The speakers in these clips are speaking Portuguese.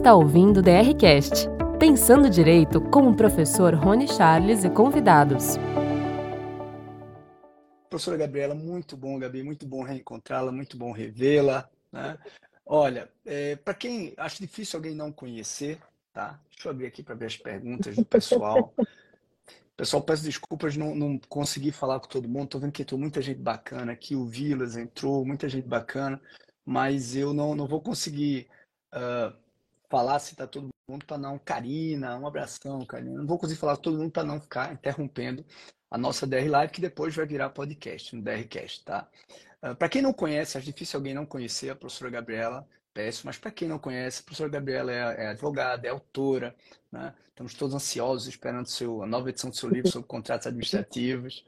está ouvindo o DRCast, Pensando Direito com o professor Rony Charles e convidados. Professora Gabriela, muito bom, Gabi, muito bom reencontrá-la, muito bom revê-la. Né? Olha, é, para quem acho difícil alguém não conhecer, tá? Deixa eu abrir aqui para ver as perguntas do pessoal. Pessoal, peço desculpas, não, não consegui falar com todo mundo. Estou vendo que entrou muita gente bacana aqui. O Vilas entrou, muita gente bacana, mas eu não, não vou conseguir uh, falar se está todo mundo para não. Karina, um abração, Karina. Não vou conseguir falar todo mundo para não ficar interrompendo a nossa DR Live, que depois vai virar podcast, no DRCast, tá? Uh, ah, para quem não conhece, acho difícil alguém não conhecer a professora Gabriela Peço, mas para quem não conhece, a professora Gabriela é, é advogada, é autora, né? estamos todos ansiosos esperando seu, a nova edição do seu livro sobre contratos administrativos.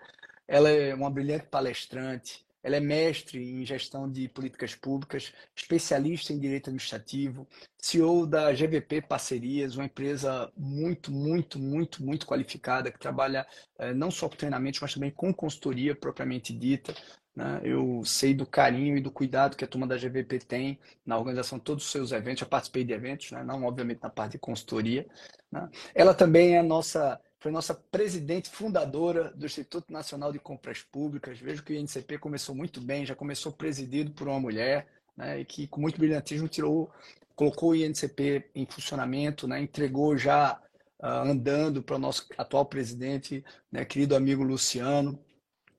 Ela é uma brilhante palestrante, ela é mestre em gestão de políticas públicas, especialista em direito administrativo, CEO da GVP Parcerias, uma empresa muito, muito, muito, muito qualificada que trabalha eh, não só com treinamentos, mas também com consultoria propriamente dita. Né? Eu sei do carinho e do cuidado que a turma da GVP tem na organização de todos os seus eventos. Já participei de eventos, né? não obviamente na parte de consultoria. Né? Ela também é nossa foi nossa presidente fundadora do Instituto Nacional de Compras Públicas. Vejo que o INCP começou muito bem, já começou presidido por uma mulher, né, e que com muito brilhantismo tirou, colocou o INCP em funcionamento, né, entregou já uh, andando para o nosso atual presidente, né, querido amigo Luciano.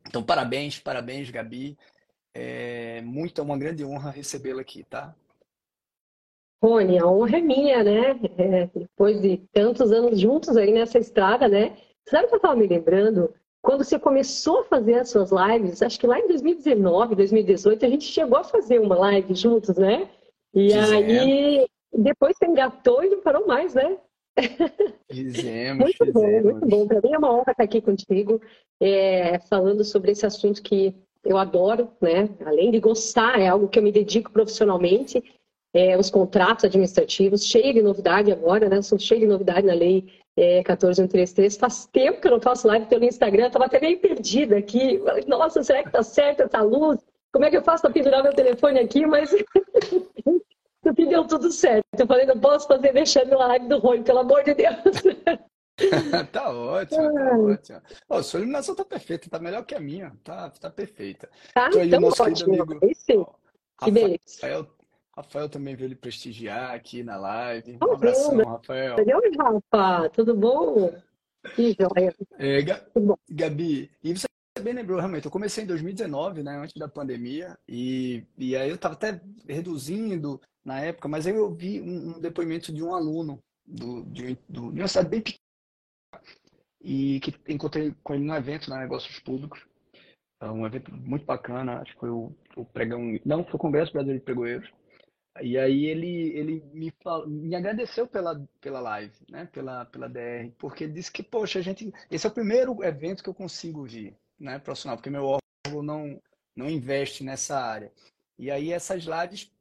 Então, parabéns, parabéns, Gabi. É muito, é uma grande honra recebê-la aqui, tá? Rony, a honra é minha, né? É, depois de tantos anos juntos aí nessa estrada, né? Sabe o que eu estava me lembrando? Quando você começou a fazer as suas lives, acho que lá em 2019, 2018, a gente chegou a fazer uma live juntos, né? E aí, depois você engatou e não parou mais, né? Fizemos, muito fizemos. bom, muito bom. Para mim é uma honra estar aqui contigo, é, falando sobre esse assunto que eu adoro, né? Além de gostar, é algo que eu me dedico profissionalmente é, os contratos administrativos, cheio de novidade agora, né? São cheio de novidade na lei é, 14133. Faz tempo que eu não faço live pelo Instagram, estava até meio perdida aqui. Nossa, será que tá certo essa luz? Como é que eu faço para pendurar meu telefone aqui? Mas no fim deu tudo certo. Eu falei, não posso fazer deixando a live do Rony, pelo amor de Deus. tá ótimo, tá ótimo. Oh, sua iluminação tá perfeita, tá melhor que a minha, tá, tá perfeita. Tá, então ótimo. Amigo, sim. que beleza. Rafael também veio lhe prestigiar aqui na live. Um abração, Rafael. Oi, Rafa, tudo bom? Que joia. É, Gabi, e você bem lembrou, realmente, eu comecei em 2019, né, antes da pandemia, e, e aí eu estava até reduzindo na época, mas aí eu vi um, um depoimento de um aluno do, de, do, de uma cidade bem pequena, e que encontrei com ele no evento, na Negócios Públicos, é um evento muito bacana, acho que foi o, o pregão, não, foi o Congresso Brasileiro de Pregoeiros, e aí ele, ele me, me agradeceu pela, pela live, né? Pela, pela DR, porque disse que, poxa, a gente. Esse é o primeiro evento que eu consigo vir, né, profissional, porque meu órgão não, não investe nessa área. E aí essas lives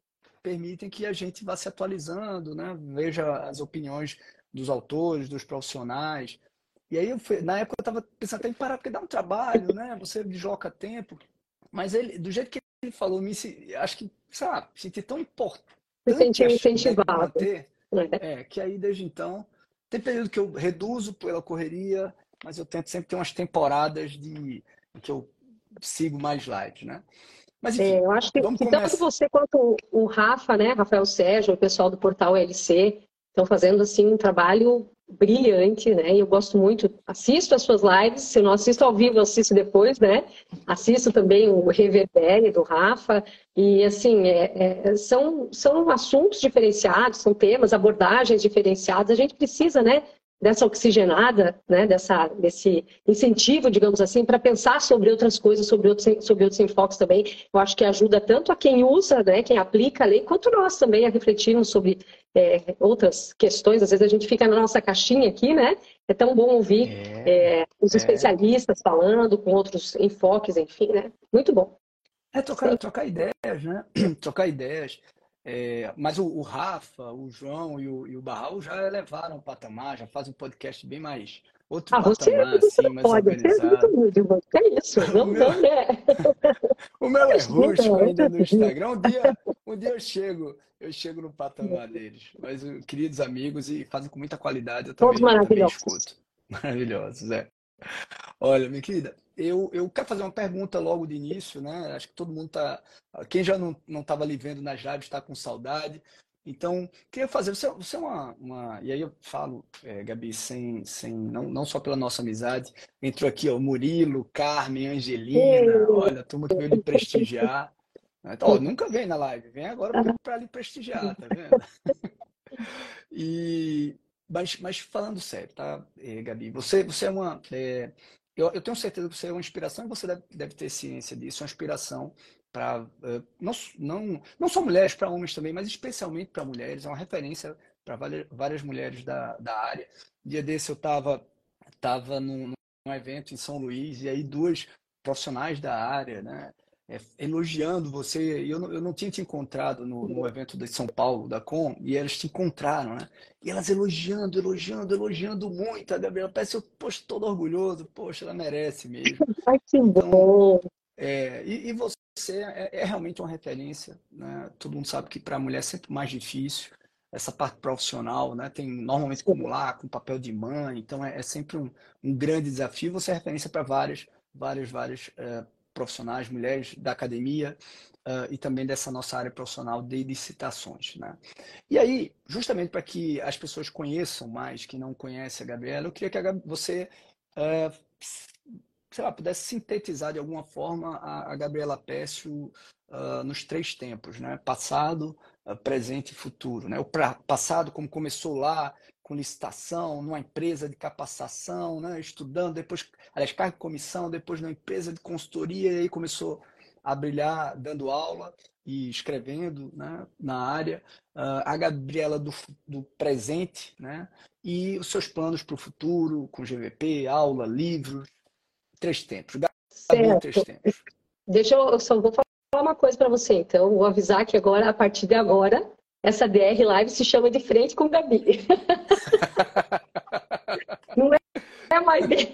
permitem que a gente vá se atualizando, né? Veja as opiniões dos autores, dos profissionais. E aí, eu, na época, eu estava pensando até em parar, porque dá um trabalho, né? Você desloca tempo. Mas ele, do jeito que ele falou, me, acho que, sabe, senti tão importante. Se sentiu incentivado. Manter, é. é, que aí desde então, tem período que eu reduzo pela correria, mas eu tento sempre ter umas temporadas de que eu sigo mais light, né? Mas, enfim, é, eu acho que, que tanto você quanto o Rafa, né, Rafael Sérgio, o pessoal do portal LC, estão fazendo assim um trabalho brilhante, né? Eu gosto muito, assisto as suas lives, se eu não assisto ao vivo, assisto depois, né? Assisto também o Reverbere do Rafa, e assim, é, é, são, são assuntos diferenciados, são temas, abordagens diferenciadas, a gente precisa, né? Dessa oxigenada, né, dessa, desse incentivo, digamos assim, para pensar sobre outras coisas, sobre outros, sobre outros enfoques também. Eu acho que ajuda tanto a quem usa, né, quem aplica a lei, quanto nós também a refletirmos sobre é, outras questões. Às vezes a gente fica na nossa caixinha aqui, né? É tão bom ouvir é, é, os é. especialistas falando com outros enfoques, enfim, né? Muito bom. É trocar, trocar ideias, né? trocar ideias. É, mas o, o, Rafa, o João e o, e o Barral já elevaram o patamar, já fazem um podcast bem mais, outro ah, patamar, você assim, mais pode, organizado. Você é muito humilde, que é isso, vamos, meu, né? o meu é rústico ainda no Instagram. Um dia, um dia eu chego, eu chego no patamar deles. Mas queridos amigos e fazem com muita qualidade, eu também, Todos maravilhosos. Também escuto. Maravilhosos, é. Olha, minha querida, eu, eu quero fazer uma pergunta logo de início, né? Acho que todo mundo tá. Quem já não estava ali vendo nas lives está com saudade. Então, queria fazer, você, você é uma, uma, E aí eu falo, é, Gabi, sem, sem, não, não só pela nossa amizade, entrou aqui o Murilo, Carmen, Angelina, olha, a turma que veio lhe prestigiar. Então, ó, nunca vem na live, vem agora para lhe prestigiar, tá vendo? e, mas, mas falando sério, tá, é, Gabi? Você, você é uma. É, eu, eu, tenho certeza que você é uma inspiração e você deve, deve ter ciência disso, uma inspiração para uh, não, não, não só mulheres, para homens também, mas especialmente para mulheres, é uma referência para várias, várias mulheres da, da área. Dia desse eu estava tava num, num evento em São Luís e aí duas profissionais da área, né, é, elogiando você. Eu não, eu não tinha te encontrado no, no, evento de São Paulo, da Com, e elas te encontraram, né? E elas elogiando, elogiando, elogiando muito a Gabriela. Parece eu, poxa, todo orgulhoso. Poxa, ela merece mesmo. Ai, que então, bom! É, e, e, você é, é, realmente uma referência, né? Todo mundo sabe que para a mulher é sempre mais difícil essa parte profissional, né? Tem normalmente como lá, com papel de mãe, então é, é sempre um, um, grande desafio. Você é referência para várias, várias, várias é, profissionais, mulheres da academia uh, e também dessa nossa área profissional de licitações. Né? E aí, justamente para que as pessoas conheçam mais, que não conhecem a Gabriela, eu queria que a, você uh, sei lá, pudesse sintetizar de alguma forma a, a Gabriela Pécio uh, nos três tempos, né? Passado, uh, presente e futuro, né? O pra, passado, como começou lá, com licitação, numa empresa de capacitação, né? estudando, depois, aliás, cargo de comissão, depois numa empresa de consultoria, e aí começou a brilhar dando aula e escrevendo né? na área. Uh, a Gabriela do, do presente, né? e os seus planos para o futuro, com GVP, aula, livros, três tempos. Gabriela, três tempos. Deixa eu, eu só vou falar uma coisa para você, então. Vou avisar que agora, a partir de agora, essa DR Live se chama de frente com Gabi. Não é mais dele.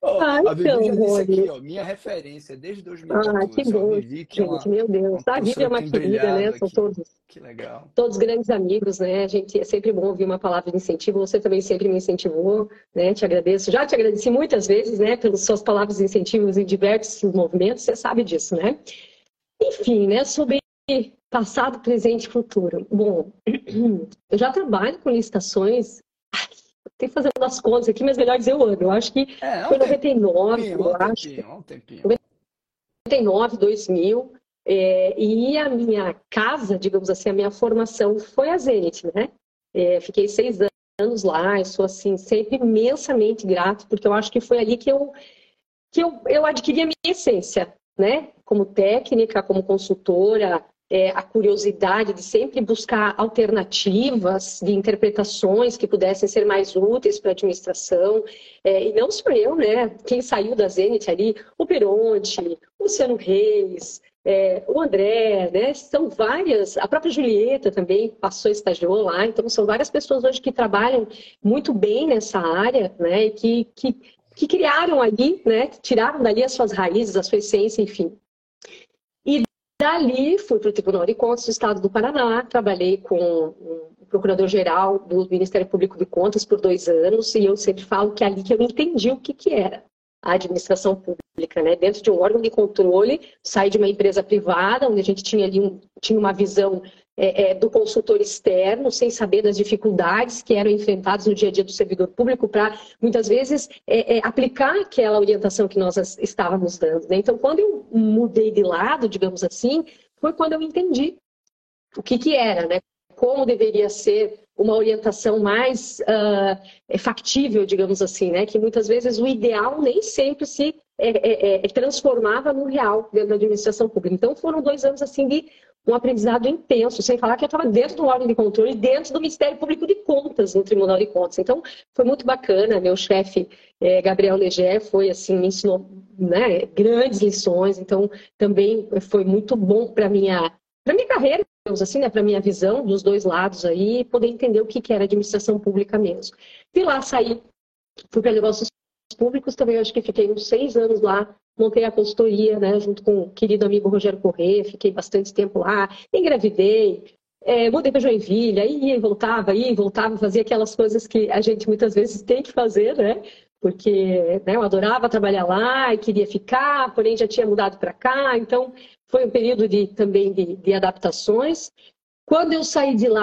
Oh, Ai, a Vivi já disse aqui, ó, minha referência desde 2014. Ah, que bom, Vivi, que gente, é uma, meu Deus. A Vivi é uma querida, né? São todos, que legal. todos grandes amigos, né? A gente é sempre bom ouvir uma palavra de incentivo. Você também sempre me incentivou, né? Te agradeço. Já te agradeci muitas vezes, né? Pelas suas palavras de incentivo em diversos movimentos. Você sabe disso, né? Enfim, né? Sobre Passado, presente e futuro. Bom, eu já trabalho com licitações. Tem fazendo as contas aqui, mas melhor dizer o ano. Eu acho que é, foi 99, tempinho, eu acho. Um tempinho. 99, 2000. É, e a minha casa, digamos assim, a minha formação foi a Zenit, né? É, fiquei seis anos lá, eu sou assim, sempre imensamente grato, porque eu acho que foi ali que eu, que eu, eu adquiri a minha essência, né? Como técnica, como consultora, é, a curiosidade de sempre buscar alternativas de interpretações que pudessem ser mais úteis para a administração. É, e não sou eu, né? Quem saiu da Zenit ali, o Peronte, o Luciano Reis, é, o André, né? São várias, a própria Julieta também passou, estagiou lá, então são várias pessoas hoje que trabalham muito bem nessa área, né? E que, que, que criaram ali, né? Tiraram dali as suas raízes, a sua essência, enfim. Dali fui para o Tribunal de Contas do Estado do Paraná, trabalhei com o Procurador-Geral do Ministério Público de Contas por dois anos e eu sempre falo que é ali que eu entendi o que, que era a administração pública, né? Dentro de um órgão de controle, saí de uma empresa privada, onde a gente tinha ali um, tinha uma visão é, é, do consultor externo, sem saber das dificuldades que eram enfrentadas no dia a dia do servidor público, para muitas vezes é, é, aplicar aquela orientação que nós estávamos dando. Né? Então, quando eu mudei de lado, digamos assim, foi quando eu entendi o que, que era, né? Como deveria ser uma orientação mais uh, factível, digamos assim, né? que muitas vezes o ideal nem sempre se é, é, é, transformava no real dentro da administração pública. Então, foram dois anos assim de um aprendizado intenso, sem falar que eu estava dentro do órgão de controle, dentro do Ministério Público de Contas, no Tribunal de Contas. Então, foi muito bacana. Meu chefe, é, Gabriel Leger, foi assim, me ensinou né, grandes lições. Então, também foi muito bom para minha para minha carreira assim, né, para minha visão dos dois lados aí, poder entender o que, que era administração pública mesmo. De lá saí, fui para negócios públicos também, acho que fiquei uns seis anos lá, montei a consultoria, né, junto com o querido amigo Rogério Corrêa, fiquei bastante tempo lá, engravidei, é, mudei para Joinville, aí ia e voltava, ia e voltava, fazia aquelas coisas que a gente muitas vezes tem que fazer, né? Porque né, eu adorava trabalhar lá e queria ficar, porém já tinha mudado para cá, então foi um período de, também de, de adaptações. Quando eu saí de lá,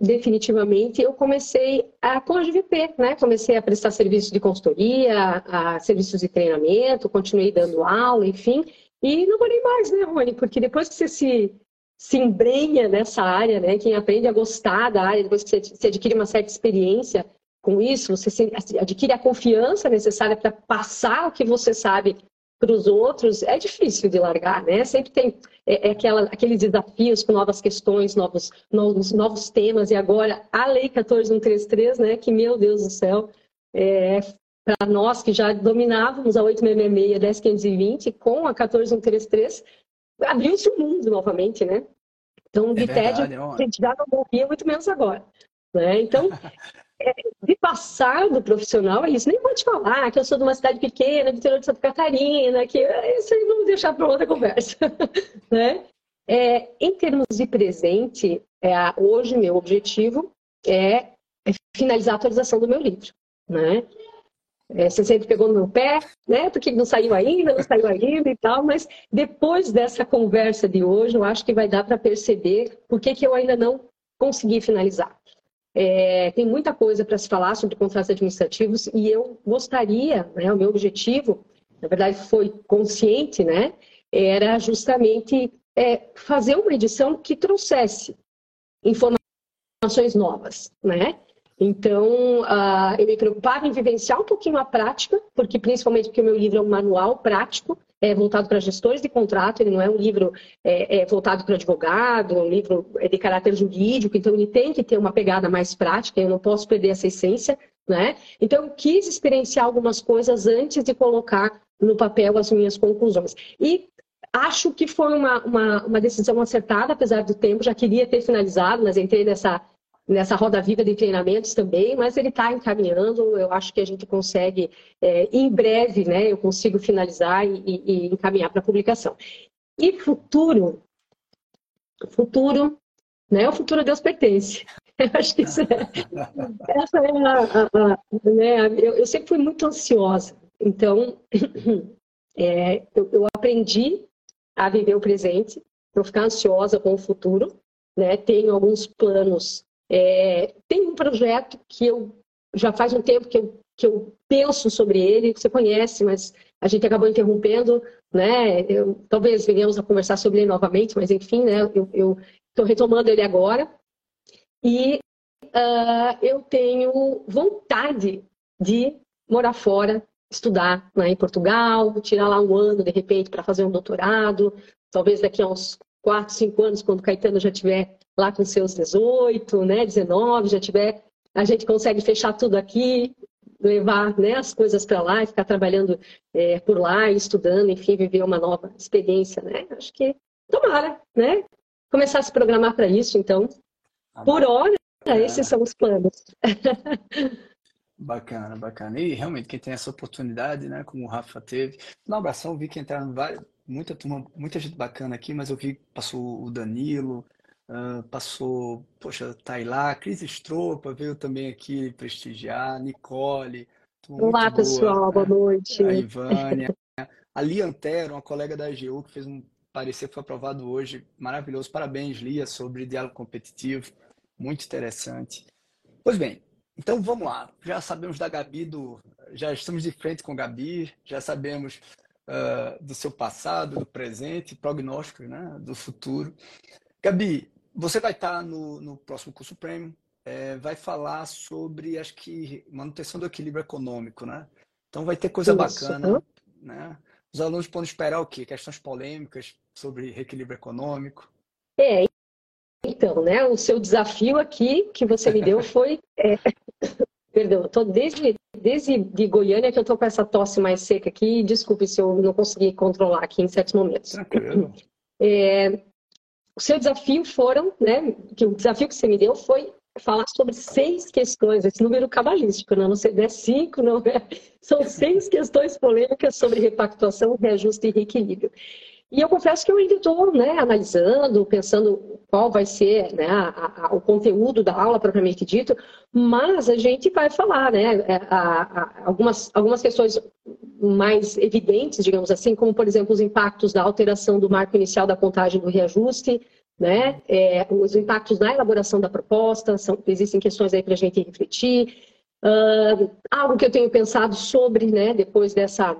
definitivamente, eu comecei a, com a GVP, né? Comecei a prestar serviços de consultoria, a, serviços de treinamento, continuei dando aula, enfim, e não parei mais, né, Rony? Porque depois que você se, se embrenha nessa área, né? Quem aprende a gostar da área, depois que você adquire uma certa experiência com isso, você adquire a confiança necessária para passar o que você sabe para os outros, é difícil de largar, né? Sempre tem é, é aquela, aqueles desafios com novas questões, novos, novos, novos temas, e agora a Lei 14133, né? Que, meu Deus do céu, é, para nós que já dominávamos a 866, 10520, com a 14133, abriu-se o mundo novamente, né? Então, de é tédio, a gente já não morria, muito menos agora. Né? Então, é, de passado profissional é isso. Nem vou te falar que eu sou de uma cidade pequena, do interior de Santa Catarina, que isso aí vamos deixar para outra conversa. né? É, em termos de presente, é, hoje meu objetivo é, é finalizar a atualização do meu livro. Né? É, você sempre pegou no meu pé, né? Porque não saiu ainda, não saiu ainda e tal, mas depois dessa conversa de hoje, eu acho que vai dar para perceber por que, que eu ainda não consegui finalizar. É, tem muita coisa para se falar sobre contratos administrativos e eu gostaria, né, o meu objetivo, na verdade foi consciente, né, era justamente é, fazer uma edição que trouxesse informações novas, né? Então, uh, eu me preocupava em vivenciar um pouquinho a prática, porque principalmente porque o meu livro é um manual prático, é voltado para gestores de contrato, ele não é um livro é, é voltado para advogado, um livro é de caráter jurídico, então ele tem que ter uma pegada mais prática, eu não posso perder essa essência, né? Então, eu quis experienciar algumas coisas antes de colocar no papel as minhas conclusões. E acho que foi uma, uma, uma decisão acertada, apesar do tempo, já queria ter finalizado, mas entrei nessa nessa roda viva de treinamentos também, mas ele está encaminhando. Eu acho que a gente consegue, é, em breve, né, eu consigo finalizar e, e encaminhar para publicação. E futuro, futuro, né, o futuro a Deus pertence. Eu acho que isso é, essa é a, a, a né, eu, eu, sempre fui muito ansiosa. Então, é, eu, eu aprendi a viver o presente, não ficar ansiosa com o futuro. Né? Tenho alguns planos é, tem um projeto que eu já faz um tempo que eu, que eu penso sobre ele, que você conhece, mas a gente acabou interrompendo, né? Eu, talvez venhamos a conversar sobre ele novamente, mas enfim, né? Eu estou retomando ele agora. E uh, eu tenho vontade de morar fora, estudar né, em Portugal, tirar lá um ano, de repente, para fazer um doutorado, talvez daqui a uns quatro, cinco anos, quando o Caetano já tiver lá com seus 18, né, 19, já tiver, a gente consegue fechar tudo aqui, levar né, as coisas para lá e ficar trabalhando é, por lá, estudando, enfim, viver uma nova experiência, né? Acho que tomara, né? Começar a se programar para isso, então. Por hora, esses são os planos. Bacana, bacana. E realmente, quem tem essa oportunidade, né, como o Rafa teve. No abração, vi que entraram várias, muita turma, muita gente bacana aqui, mas eu vi que passou o Danilo, Uh, passou, poxa, Tailá, Cris Estropa veio também aqui prestigiar, Nicole. Olá, pessoal, boa noite. A Ivânia. a Lia Antero, uma colega da AGU, que fez um parecer que foi aprovado hoje. Maravilhoso. Parabéns, Lia, sobre diálogo competitivo. Muito interessante. Pois bem, então vamos lá. Já sabemos da Gabi, do... já estamos de frente com a Gabi, já sabemos uh, do seu passado, do presente, prognóstico né, do futuro. Gabi, você vai estar no, no próximo curso Premium, é, vai falar sobre, acho que, manutenção do equilíbrio econômico, né? Então vai ter coisa Isso. bacana, né? Os alunos podem esperar o quê? Questões polêmicas sobre reequilíbrio econômico? É, então, né? O seu desafio aqui que você me deu foi... É... Perdão, eu tô desde, desde de Goiânia que eu tô com essa tosse mais seca aqui. Desculpe se eu não consegui controlar aqui em certos momentos. Tranquilo. É, o seu desafio foram, né? Que o desafio que você me deu foi falar sobre seis questões, esse número cabalístico, não, né? não é cinco, não é. São seis questões polêmicas sobre repactuação, reajuste e reequilíbrio. E eu confesso que eu ainda estou né, analisando, pensando qual vai ser né, a, a, o conteúdo da aula propriamente dito, mas a gente vai falar né, é, a, algumas, algumas questões mais evidentes, digamos assim, como, por exemplo, os impactos da alteração do marco inicial da contagem do reajuste, né, é, os impactos na elaboração da proposta, são, existem questões aí para a gente refletir. Uh, algo que eu tenho pensado sobre, né, depois dessa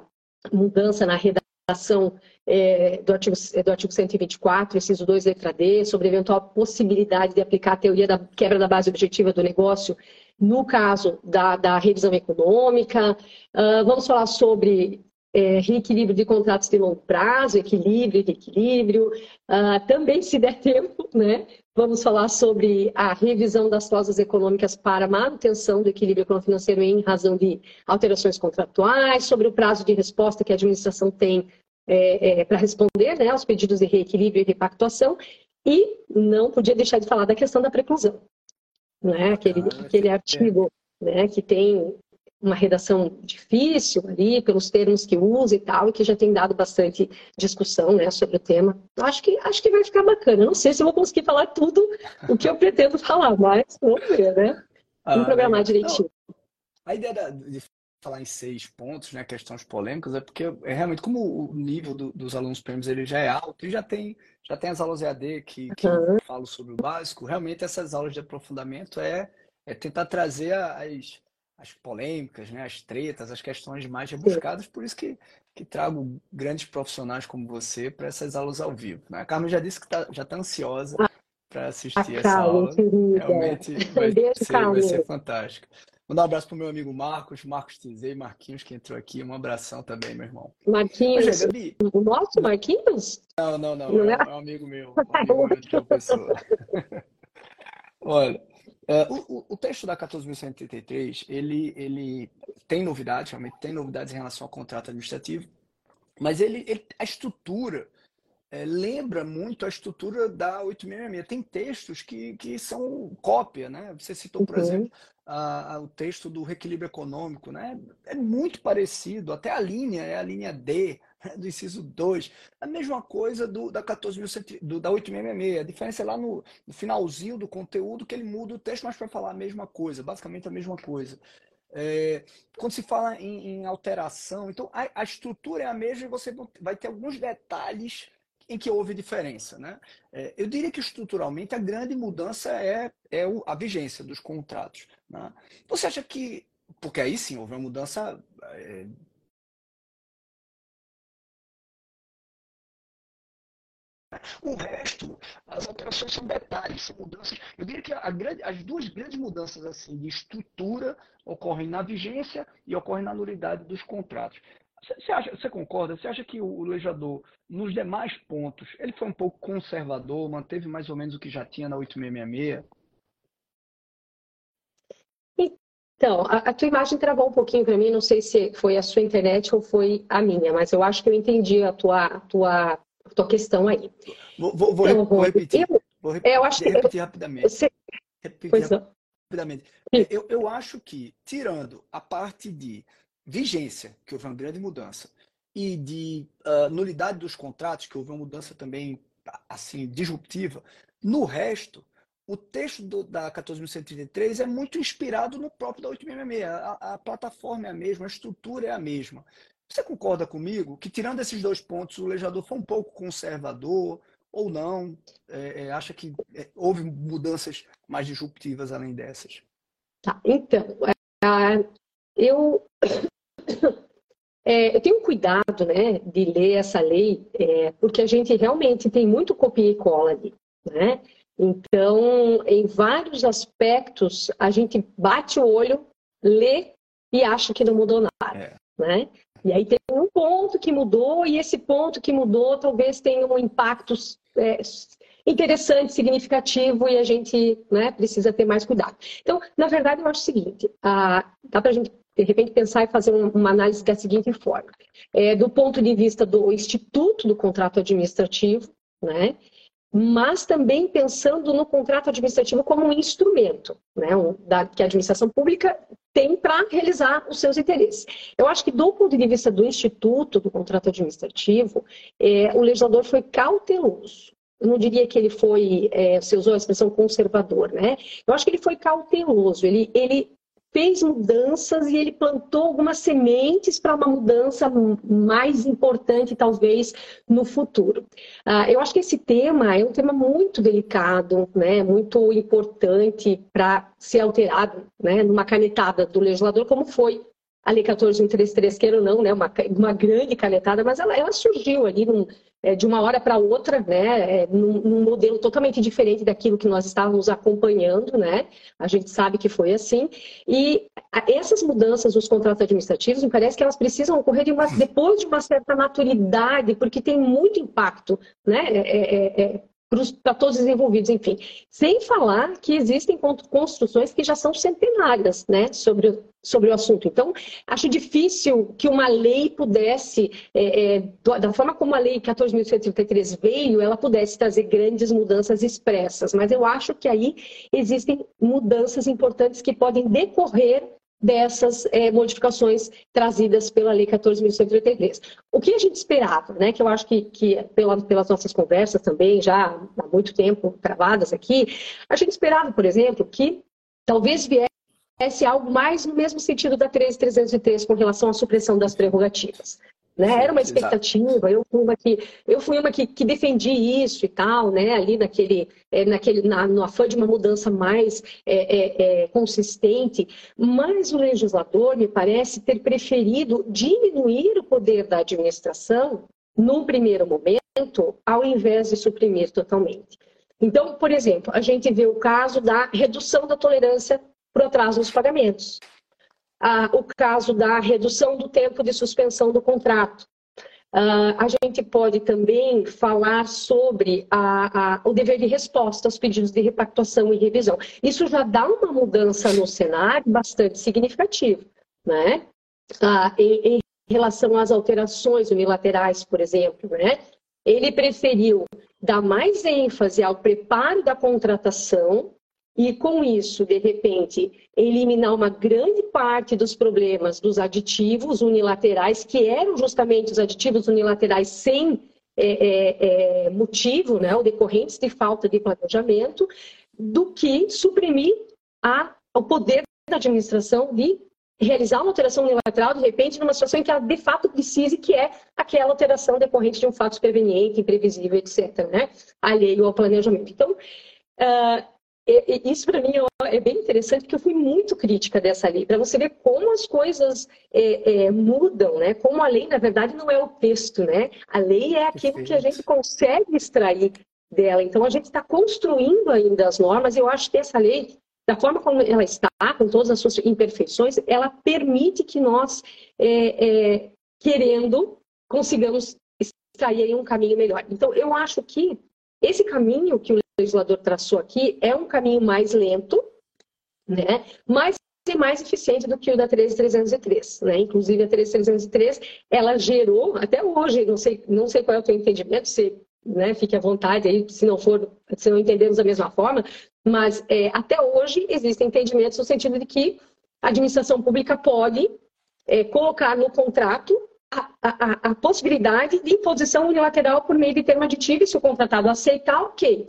mudança na redação é, do, artigo, é, do artigo 124, inciso 2, letra D, sobre eventual possibilidade de aplicar a teoria da quebra da base objetiva do negócio no caso da, da revisão econômica. Uh, vamos falar sobre é, reequilíbrio de contratos de longo prazo, equilíbrio reequilíbrio. Uh, também, se der tempo, né, vamos falar sobre a revisão das cláusulas econômicas para manutenção do equilíbrio econômico-financeiro em razão de alterações contratuais, sobre o prazo de resposta que a administração tem é, é, para responder né, aos pedidos de reequilíbrio e repactuação, e não podia deixar de falar da questão da preclusão. Né? Aquele, ah, aquele artigo né, que tem uma redação difícil ali, pelos termos que usa e tal, e que já tem dado bastante discussão né, sobre o tema. Acho que, acho que vai ficar bacana. Não sei se eu vou conseguir falar tudo o que eu pretendo falar, mas vamos ver, né? Vamos ah, programar direitinho. Não, a ideia de falar em seis pontos, né, questões polêmicas, é porque é realmente como o nível do, dos alunos prêmios ele já é alto e já tem já tem as aulas EAD que, que uhum. falam sobre o básico. Realmente essas aulas de aprofundamento é, é tentar trazer as, as polêmicas, né, as tretas, as questões mais rebuscadas. Por isso que, que trago grandes profissionais como você para essas aulas ao vivo. Né? A Carmen já disse que tá, já está ansiosa ah, para assistir essa aula. Realmente vai ser, vai ser fantástico. Mandar um abraço pro meu amigo Marcos, Marcos Tizei, Marquinhos, que entrou aqui. Um abração também, meu irmão. Marquinhos. Poxa, Gabi... O nosso Marquinhos? Não, não, não. não é, é, um amigo meu. Um amigo meu de uma pessoa. Olha, é, o, o, texto da 14.183, ele, ele tem novidades, realmente tem novidades em relação ao contrato administrativo, mas ele, ele a estrutura é, lembra muito a estrutura da 866. Tem textos que, que são cópia, né? Você citou, por uhum. exemplo, a, a, o texto do reequilíbrio econômico, né? É muito parecido, até a linha é a linha D, né? do inciso 2. A mesma coisa do, da 14.100, do, da 866. A diferença é lá no, no, finalzinho do conteúdo que ele muda o texto, mas para falar a mesma coisa, basicamente a mesma coisa. É, quando se fala em, em alteração, então a, a, estrutura é a mesma e você vai ter alguns detalhes em que houve diferença. Né? É, eu diria que estruturalmente a grande mudança é, é a vigência dos contratos. Né? Você acha que, porque aí sim houve uma mudança é, O resto, as alterações são detalhes, são mudanças. Eu diria que grande, as duas grandes mudanças assim de estrutura ocorrem na vigência e ocorrem na nulidade dos contratos. Você, acha, você concorda? Você acha que o legislador, nos demais pontos, ele foi um pouco conservador, manteve mais ou menos o que já tinha na 8666? Então, a, a tua imagem travou um pouquinho para mim, não sei se foi a sua internet ou foi a minha, mas eu acho que eu entendi a tua, a tua, a tua questão aí. Vou, vou, vou, então, vou repetir. Eu, vou repetir, eu acho que, repetir rapidamente. Você, repetir pois rapidamente. Eu, eu acho que, tirando a parte de vigência, que houve uma grande mudança, e de uh, nulidade dos contratos, que houve uma mudança também assim disruptiva, no resto, o texto do, da 14.133 é muito inspirado no próprio da 866. A, a, plataforma é a mesma, a estrutura é a mesma. Você concorda comigo que, tirando esses dois pontos, o legislador foi um pouco conservador ou não? É, é, acha que é, houve mudanças mais disruptivas além dessas? Tá, então, é, eu é, eu tenho cuidado né, de ler essa lei, é, porque a gente realmente tem muito copia e cola ali. Né? Então, em vários aspectos, a gente bate o olho, lê e acha que não mudou nada. É. Né? E aí tem um ponto que mudou, e esse ponto que mudou talvez tenha um impacto é, interessante, significativo, e a gente né, precisa ter mais cuidado. Então, na verdade, eu acho o seguinte: a, dá para a gente de repente pensar e fazer uma análise da seguinte forma. É, do ponto de vista do Instituto do Contrato Administrativo, né, mas também pensando no contrato administrativo como um instrumento né, um, da, que a administração pública tem para realizar os seus interesses. Eu acho que, do ponto de vista do Instituto do Contrato Administrativo, é, o legislador foi cauteloso. Eu não diria que ele foi, é, você usou a expressão conservador, né? Eu acho que ele foi cauteloso. Ele, ele fez mudanças e ele plantou algumas sementes para uma mudança mais importante, talvez, no futuro. Uh, eu acho que esse tema é um tema muito delicado, né, muito importante para ser alterado né, numa canetada do legislador, como foi a Lei 14.133, queira ou não, né, uma, uma grande canetada, mas ela, ela surgiu ali num, é, de uma hora para outra, né, é, num, num, modelo totalmente diferente daquilo que nós estávamos acompanhando, né, a gente sabe que foi assim, e essas mudanças nos contratos administrativos, me parece que elas precisam ocorrer de uma, depois de uma certa maturidade, porque tem muito impacto, né, é, é, é para todos os envolvidos, enfim. Sem falar que existem construções que já são centenárias né, sobre, sobre o assunto. Então, acho difícil que uma lei pudesse, é, é, da forma como a lei 14.133 veio, ela pudesse trazer grandes mudanças expressas. Mas eu acho que aí existem mudanças importantes que podem decorrer dessas é, modificações trazidas pela Lei 14.133. O que a gente esperava, né, que eu acho que, que pela, pelas nossas conversas também, já há muito tempo gravadas aqui, a gente esperava, por exemplo, que talvez viesse algo mais no mesmo sentido da 13.303 com relação à supressão das prerrogativas. Né? Era uma expectativa, eu fui uma que, eu fui uma que, que defendi isso e tal, né? ali naquele, é, naquele, na, no afã de uma mudança mais é, é, é, consistente, mas o legislador me parece ter preferido diminuir o poder da administração num primeiro momento, ao invés de suprimir totalmente. Então, por exemplo, a gente vê o caso da redução da tolerância para o atraso nos pagamentos ah, o caso da redução do tempo de suspensão do contrato. Ah, a gente pode também falar sobre a, a, o dever de resposta aos pedidos de repactuação e revisão. Isso já dá uma mudança no cenário bastante significativa, né? Ah, em, em relação às alterações unilaterais, por exemplo, né? Ele preferiu dar mais ênfase ao preparo da contratação e com isso, de repente, eliminar uma grande parte dos problemas dos aditivos unilaterais, que eram justamente os aditivos unilaterais sem é, é, é, motivo, né, ou decorrentes de falta de planejamento, do que suprimir a, o poder da administração de realizar uma alteração unilateral, de repente, numa situação em que ela de fato precise, que é aquela alteração decorrente de um fato superveniente, imprevisível, etc., né? alheio ao planejamento. Então, uh, isso para mim é bem interessante, porque eu fui muito crítica dessa lei, para você ver como as coisas é, é, mudam, né? Como a lei, na verdade, não é o texto, né? A lei é aquilo Perfeito. que a gente consegue extrair dela. Então, a gente está construindo ainda as normas, e eu acho que essa lei, da forma como ela está, com todas as suas imperfeições, ela permite que nós, é, é querendo, consigamos extrair um caminho melhor. Então, eu acho que esse caminho que o legislador traçou aqui é um caminho mais lento, né? mas é mais eficiente do que o da 13303, né? Inclusive a 13303, ela gerou até hoje, não sei, não sei qual é o teu entendimento, se né, fique à vontade aí, se não for, se não entendemos da mesma forma, mas é, até hoje existem entendimentos no sentido de que a administração pública pode é, colocar no contrato a, a, a, possibilidade de imposição unilateral por meio de termo aditivo, e se o contratado aceitar, ok.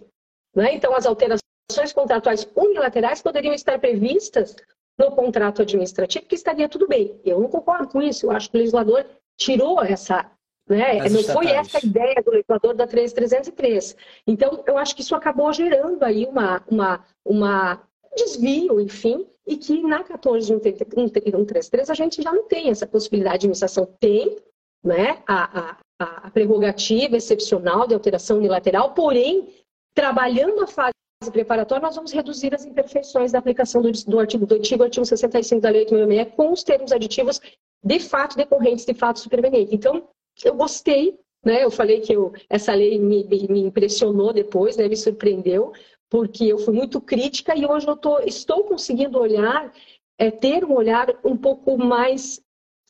Né? Então, as alterações contratuais unilaterais poderiam estar previstas no contrato administrativo, que estaria tudo bem. Eu não concordo com isso. Eu acho que o legislador tirou essa. Né? Não foi essa a ideia do legislador da 3303. Então, eu acho que isso acabou gerando aí uma, uma, uma um desvio, enfim, e que na 14133 a gente já não tem essa possibilidade. A administração tem né, a, a, a prerrogativa excepcional de alteração unilateral, porém trabalhando a fase preparatória, nós vamos reduzir as imperfeições da aplicação do, do artigo do antigo artigo 65 da Lei 866 com os termos aditivos de fato decorrentes de fato superveniente. Então, eu gostei, né? Eu falei que eu, essa lei me, me impressionou depois, né? Me surpreendeu, porque eu fui muito crítica e hoje eu tô, estou conseguindo olhar, é, ter um olhar um pouco mais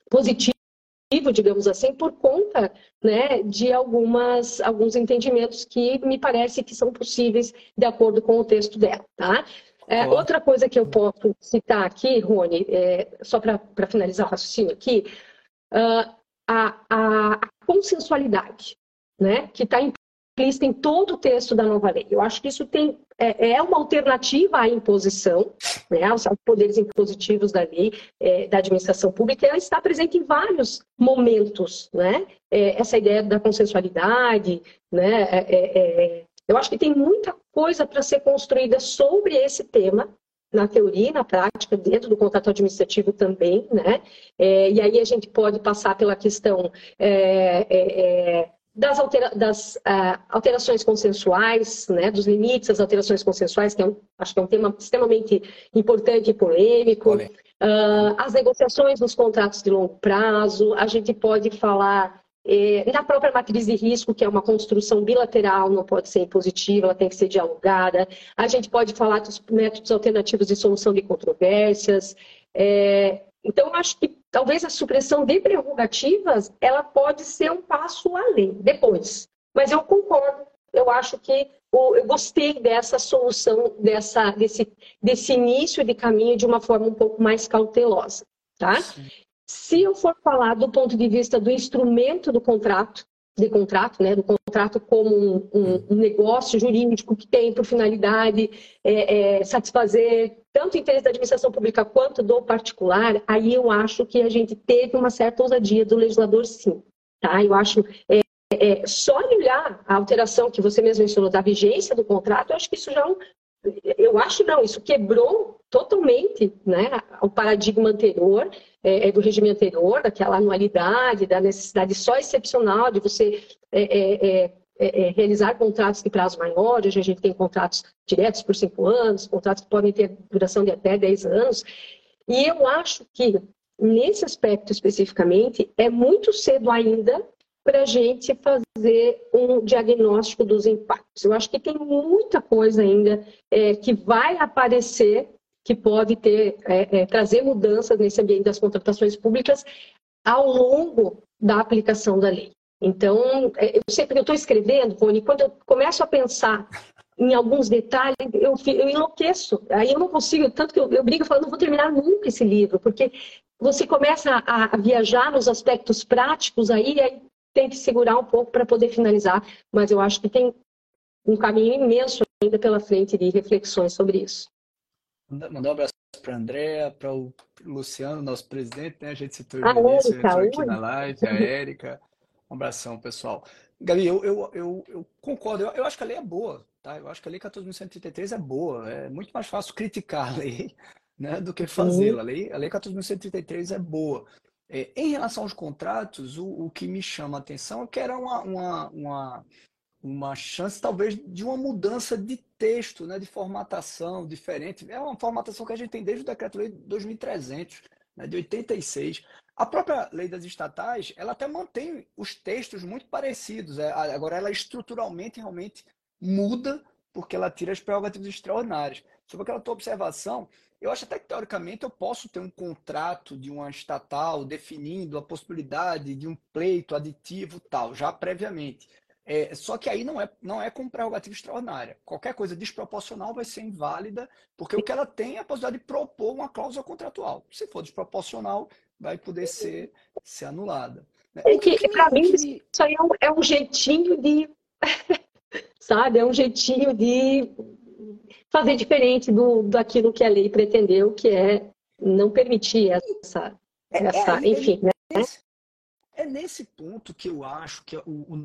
positivo digamos assim, por conta né, de algumas, alguns entendimentos que me parece que são possíveis de acordo com o texto dela. Tá? É, outra coisa que eu posso citar aqui, Rony, é, só para finalizar o raciocínio aqui, uh, a, a, consensualidade, né, que está implícita em todo o texto da nova lei. Eu acho que isso tem, é, é uma alternativa à imposição, né, aos, poderes impositivos da lei, é, da administração pública, ela está presente em vários momentos, né, é, essa ideia da consensualidade, né, é, é, eu acho que tem muita coisa para ser construída sobre esse tema, na teoria e na prática, dentro do contrato administrativo também, né? É, e aí a gente pode passar pela questão é, é, é das, altera das uh, alterações consensuais, né? Dos limites das alterações consensuais, que é um, acho que é um tema extremamente importante e polêmico. Uh, as negociações nos contratos de longo prazo, a gente pode falar é, na própria matriz de risco, que é uma construção bilateral, não pode ser impositiva, ela tem que ser dialogada. A gente pode falar dos métodos alternativos de solução de controvérsias. É, então, eu acho que talvez a supressão de prerrogativas, ela pode ser um passo além, depois. Mas eu concordo, eu acho que eu gostei dessa solução, dessa, desse, desse início de caminho de uma forma um pouco mais cautelosa. Tá? Se eu for falar do ponto de vista do instrumento do contrato, de contrato, né, do contrato como um, um, um negócio jurídico que tem por finalidade é, é, satisfazer tanto o interesse da administração pública quanto do particular, aí eu acho que a gente teve uma certa ousadia do legislador, sim. Tá? Eu acho é, é só olhar a alteração que você mesmo mencionou da vigência do contrato, eu acho que isso já é eu acho não, isso quebrou totalmente né, o paradigma anterior, é, é, do regime anterior, daquela anualidade, da necessidade só excepcional de você é, é, é, é realizar contratos de prazo maior. Hoje a gente tem contratos diretos por cinco anos, contratos que podem ter duração de até dez anos. E eu acho que, nesse aspecto especificamente, é muito cedo ainda para a gente fazer um diagnóstico dos impactos. Eu acho que tem muita coisa ainda é, que vai aparecer que pode ter é, é, trazer mudanças nesse ambiente das contratações públicas ao longo da aplicação da lei. Então, é, eu sempre eu estou escrevendo, Rony, quando eu começo a pensar em alguns detalhes, eu, eu enlouqueço. Aí eu não consigo, tanto que eu, eu brigo falando, não vou terminar nunca esse livro, porque você começa a, a viajar nos aspectos práticos aí, aí tem que segurar um pouco para poder finalizar, mas eu acho que tem um caminho imenso ainda pela frente de reflexões sobre isso. Mandar um abraço para a Andréa, para o Luciano, nosso presidente, né? A gente se tornou aqui na live, a Érica. Um abração, pessoal. Gabi, eu, eu, eu, eu concordo, eu, eu, acho que a lei é boa, tá? Eu acho que a lei 14.133 é boa. É muito mais fácil criticar a lei né, do que fazê-la. A lei, a lei 14.133 é boa. É, em relação aos contratos, o, o, que me chama a atenção é que era uma, uma, uma, uma chance, talvez, de uma mudança de texto, né, de formatação diferente. É uma formatação que a gente tem desde o Decreto-Lei 2300, né, de 86. A própria lei das estatais, ela até mantém os textos muito parecidos. É, agora, ela estruturalmente realmente muda, porque ela tira as prerrogativas extraordinárias. Sobre aquela tua observação, eu acho até que, teoricamente, eu posso ter um contrato de uma estatal definindo a possibilidade de um pleito aditivo tal, já previamente. É, só que aí não é, não é com prerrogativa extraordinária. Qualquer coisa desproporcional vai ser inválida, porque o que ela tem é a possibilidade de propor uma cláusula contratual. Se for desproporcional, vai poder ser, ser anulada. É que, que para mim, isso aí é um, é um jeitinho de. sabe? É um jeitinho de fazer diferente do, daquilo que a lei pretendeu, que é não permitir essa, é, essa é, enfim, né? É nesse ponto que eu acho que o,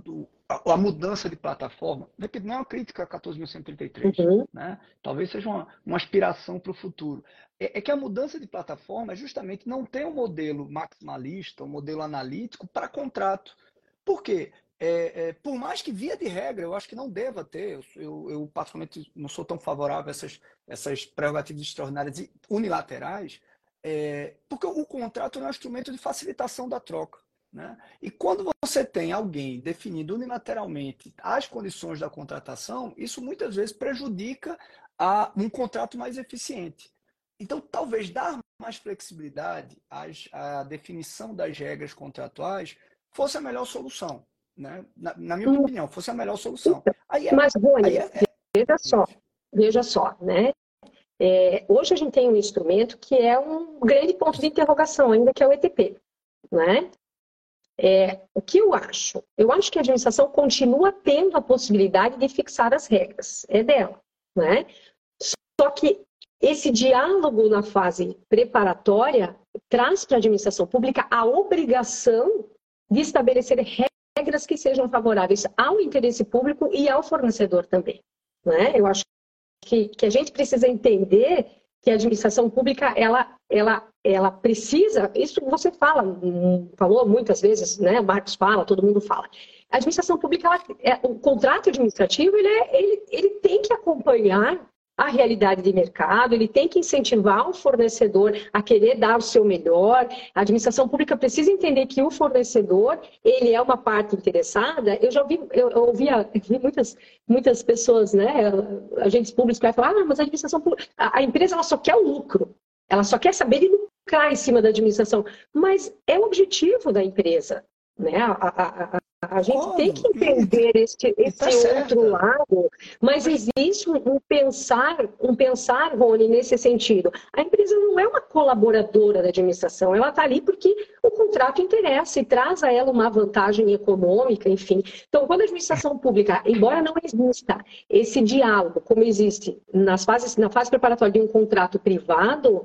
o, a, a, mudança de plataforma, repito, não é uma crítica a 14.133, uhum. né? talvez seja uma, uma aspiração para o futuro. É, é, que a mudança de plataforma é justamente não ter um modelo maximalista, um modelo analítico para contrato. Por quê? É, é, por mais que, via de regra, eu acho que não deva ter, eu, eu particularmente não sou tão favorável a essas, essas prerrogativas extraordinárias e unilaterais, é, porque o, o contrato é um instrumento de facilitação da troca. Né? E quando você tem alguém definindo unilateralmente as condições da contratação, isso muitas vezes prejudica a um contrato mais eficiente. Então, talvez dar mais flexibilidade, a definição das regras contratuais fosse a melhor solução. Né? Na, na minha hum. opinião, fosse a melhor solução. Aí é, Mas, Rony, é, veja só, veja só, né? É, hoje a gente tem um instrumento que é um grande ponto de interrogação ainda, que é o ETP. Né? É, o que eu acho? Eu acho que a administração continua tendo a possibilidade de fixar as regras, é dela. Né? Só que esse diálogo na fase preparatória traz para a administração pública a obrigação de estabelecer regras que sejam favoráveis ao interesse público e ao fornecedor também. Né? Eu acho que, que a gente precisa entender que a administração pública ela, ela, ela precisa, isso você fala, falou muitas vezes, né? Marcos fala, todo mundo fala. A administração pública, ela, é, o contrato administrativo, ele, é, ele, ele tem que acompanhar a realidade de mercado, ele tem que incentivar o fornecedor a querer dar o seu melhor. A administração pública precisa entender que o fornecedor, ele é uma parte interessada. Eu já ouvi, eu, eu ouvia, eu vi muitas, muitas pessoas, né, agentes públicos que falar, ah, mas a administração pública, a, a empresa ela só quer o lucro. Ela só quer saber de lucrar em cima da administração. Mas é o objetivo da empresa. Né? A, a, a, a gente Como? tem que entender esse, esse tá outro lado, mas existe um, pensar, um pensar, Rony, nesse sentido. A empresa não é uma colaboradora da administração, ela está ali porque o contrato interessa e traz a ela uma vantagem econômica, enfim. Então, quando a administração pública, embora não exista esse diálogo, como existe nas fases, na fase preparatória de um contrato privado,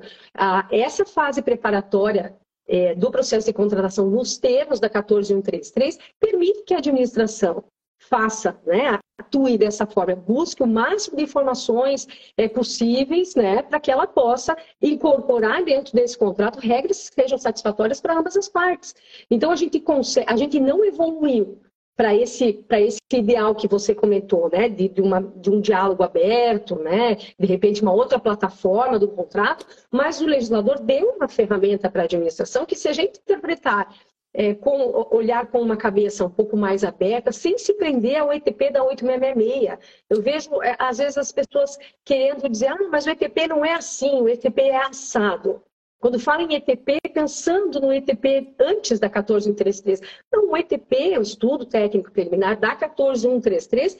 essa fase preparatória é, do processo de contratação nos termos da 14133 permite que a administração faça, né, atue dessa forma, busque o máximo de informações é, possíveis, né, para que ela possa incorporar dentro desse contrato regras que sejam satisfatórias para ambas as partes. Então a gente consegue, a gente não evoluiu para esse, esse ideal que você comentou, né? De, de, uma, de um diálogo aberto, né? De repente, uma outra plataforma do contrato, mas o legislador deu uma ferramenta para a administração que, se a gente interpretar é, com, olhar com uma cabeça um pouco mais aberta, sem se prender ao ETP da 8666. Eu vejo, é, às vezes, as pessoas querendo dizer, ah, mas o ETP não é assim, o ETP é assado. Quando fala em ETP, pensando no ETP antes da 14133. Não, o ETP, o estudo técnico preliminar da 14133,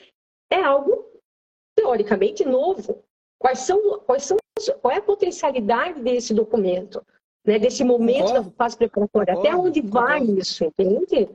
é algo teoricamente novo. Quais são, quais são, qual é a potencialidade desse documento? Né, desse momento concordo, da fase preparatória, concordo, até onde concordo, vai isso, entende?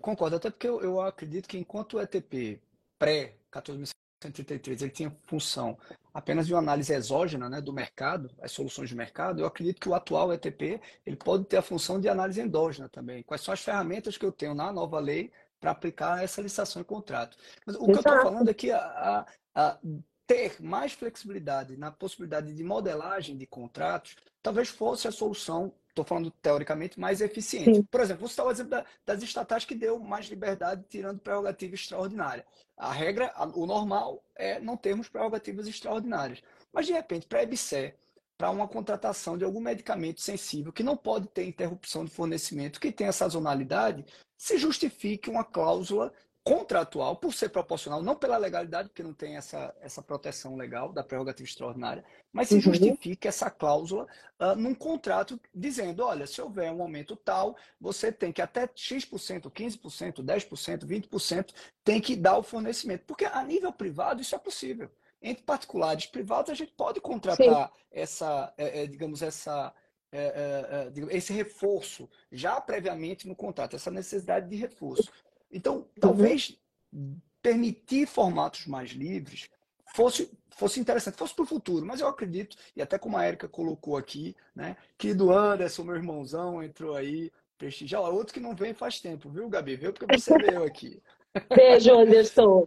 Concordo, até porque eu, eu acredito que enquanto o ETP pré 14133 ele tinha função apenas de uma análise exógena né, do mercado, as soluções de mercado, eu acredito que o atual ETP ele pode ter a função de análise endógena também. Quais são as ferramentas que eu tenho na nova lei para aplicar essa licitação em contrato? Mas o Exato. que eu estou falando é que a, a, a ter mais flexibilidade na possibilidade de modelagem de contratos talvez fosse a solução estou falando teoricamente, mais eficiente. Sim. Por exemplo, você está o exemplo da, das estatais que deu mais liberdade tirando prerrogativa extraordinária. A regra, o normal é não termos prerrogativas extraordinárias. Mas, de repente, para a EBSER, para uma contratação de algum medicamento sensível que não pode ter interrupção de fornecimento, que tem a sazonalidade, se justifique uma cláusula contratual, por ser proporcional, não pela legalidade, porque não tem essa, essa proteção legal da prerrogativa extraordinária, mas se uhum. justifique essa cláusula uh, num contrato dizendo, olha, se houver um aumento tal, você tem que até X%, 15%, 10%, 20% tem que dar o fornecimento. Porque a nível privado isso é possível. Entre particulares privados, a gente pode contratar Sim. essa, é, é, digamos, essa, é esse reforço já previamente no contrato, essa necessidade de reforço. Então, uhum. talvez permitir formatos mais livres fosse, fosse interessante, fosse para o futuro, mas eu acredito, e até como a Erika colocou aqui, né? Querido Anderson, meu irmãozão, entrou aí, prestigiar. Outro que não vem faz tempo, viu, Gabi? Viu porque você veio aqui. Beijo, Anderson.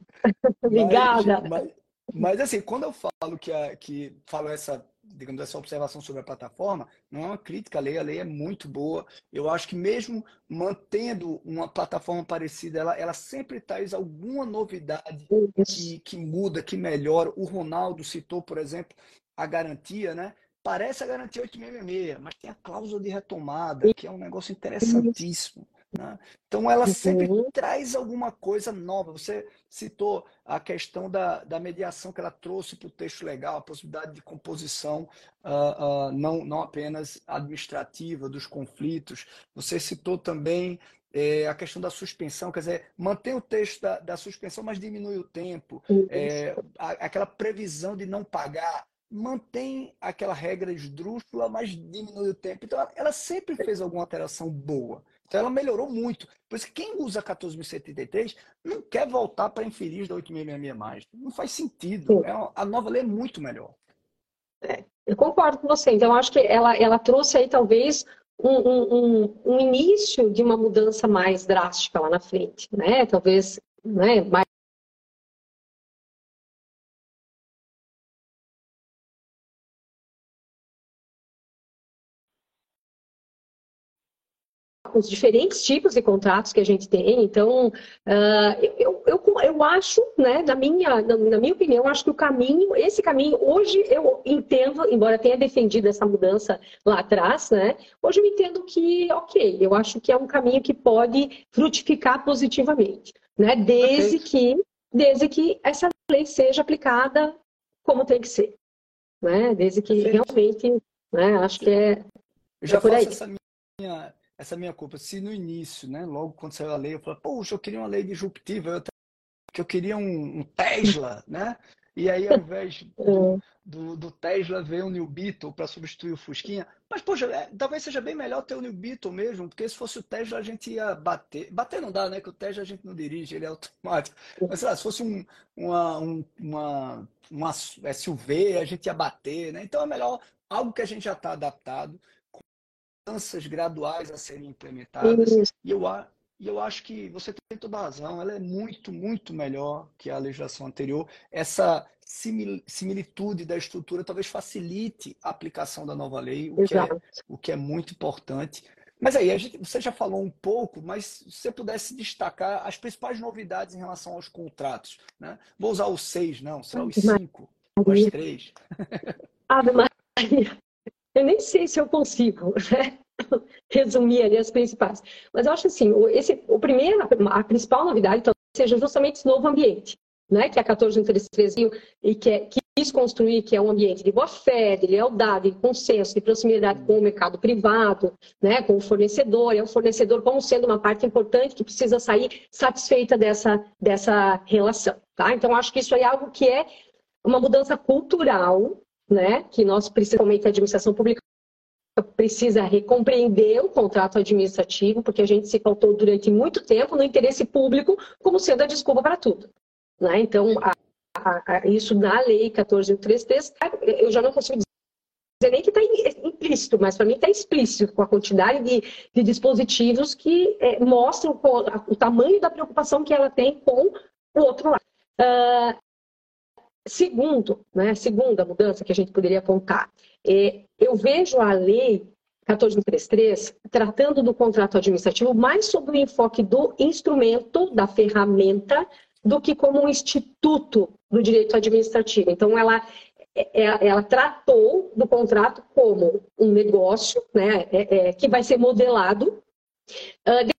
Obrigada. Mas, mas, mas, assim, quando eu falo que, a, que falo essa digamos, essa observação sobre a plataforma, não é uma crítica à lei, a lei é muito boa. Eu acho que mesmo mantendo uma plataforma parecida, ela, ela sempre traz alguma novidade que, que muda, que melhora. O Ronaldo citou, por exemplo, a garantia, né? Parece a garantia 866, mas tem a cláusula de retomada, que é um negócio interessantíssimo. Né? Então, ela sempre uhum. traz alguma coisa nova. Você citou a questão da, da mediação que ela trouxe para o texto legal, a possibilidade de composição uh, uh, não, não apenas administrativa dos conflitos. Você citou também é, a questão da suspensão, quer dizer, mantém o texto da, da suspensão, mas diminui o tempo. É, a, aquela previsão de não pagar mantém aquela regra esdrúxula, mas diminui o tempo. Então, ela, ela sempre fez alguma alteração boa. Então ela melhorou muito. Por isso que quem usa 14.073 não quer voltar para infeliz da 8.666 mais. Não faz sentido. É, a nova lei é muito melhor. É, eu concordo com você. Então, acho que ela, ela trouxe aí talvez um, um, um, início de uma mudança mais drástica lá na frente, né? Talvez né, mais os diferentes tipos de contratos que a gente tem. Então, uh, eu, eu, eu acho, né, na minha, na, na, minha opinião, acho que o caminho, esse caminho, hoje eu entendo, embora tenha defendido essa mudança lá atrás, né, hoje eu entendo que, ok, eu acho que é um caminho que pode frutificar positivamente, né, desde que, desde que essa lei seja aplicada como tem que ser, né, desde que Perfeito. realmente, né, acho que é, eu já é por aí. essa minha essa é minha culpa. Se no início, né, logo quando saiu a lei, eu falei, poxa, eu queria uma lei disruptiva, eu, que eu queria um, um, Tesla, né? E aí, ao invés do, do, do Tesla, veio o New Beetle para substituir o Fusquinha. Mas, poxa, é, talvez seja bem melhor ter o New Beetle mesmo, porque se fosse o Tesla, a gente ia bater. Bater não dá, né? Que o Tesla a gente não dirige, ele é automático. Mas, sei lá, se fosse um, uma, um, uma, uma SUV, a gente ia bater, né? Então, é melhor algo que a gente já está adaptado mudanças graduais a serem implementadas. E eu, e eu acho que você tem toda a razão, ela é muito, muito melhor que a legislação anterior. Essa similitude da estrutura talvez facilite a aplicação da nova lei, o, que é, o que é muito importante. Mas aí, gente, você já falou um pouco, mas se você pudesse destacar as principais novidades em relação aos contratos. Né? Vou usar os seis, não, será os cinco, os três. Ave Maria. Eu nem sei se eu consigo né? resumir ali as principais. Mas eu acho assim, esse, o primeiro, a principal novidade seja justamente esse novo ambiente, né? que a 1433 e que, é, que quis construir, que é um ambiente de boa-fé, de lealdade, de consenso, de proximidade com o mercado privado, né? com o fornecedor. É o fornecedor como sendo uma parte importante que precisa sair satisfeita dessa, dessa relação. Tá? Então, acho que isso é algo que é uma mudança cultural né? Que nós, principalmente a administração pública, precisa recompreender o contrato administrativo, porque a gente se faltou durante muito tempo no interesse público como sendo a desculpa para tudo. Né? Então, a, a, a, isso na lei 14.33, eu já não consigo dizer nem que está implícito, mas para mim está explícito com a quantidade de, de dispositivos que é, mostram o, o, tamanho da preocupação que ela tem com o outro lado. Uh, Segundo, né, segunda mudança que a gente poderia apontar, é, eu vejo a lei 1433 tratando do contrato administrativo mais sob o enfoque do instrumento, da ferramenta, do que como um instituto do direito administrativo. Então, ela, é, é, ela tratou do contrato como um negócio né, é, é, que vai ser modelado uh,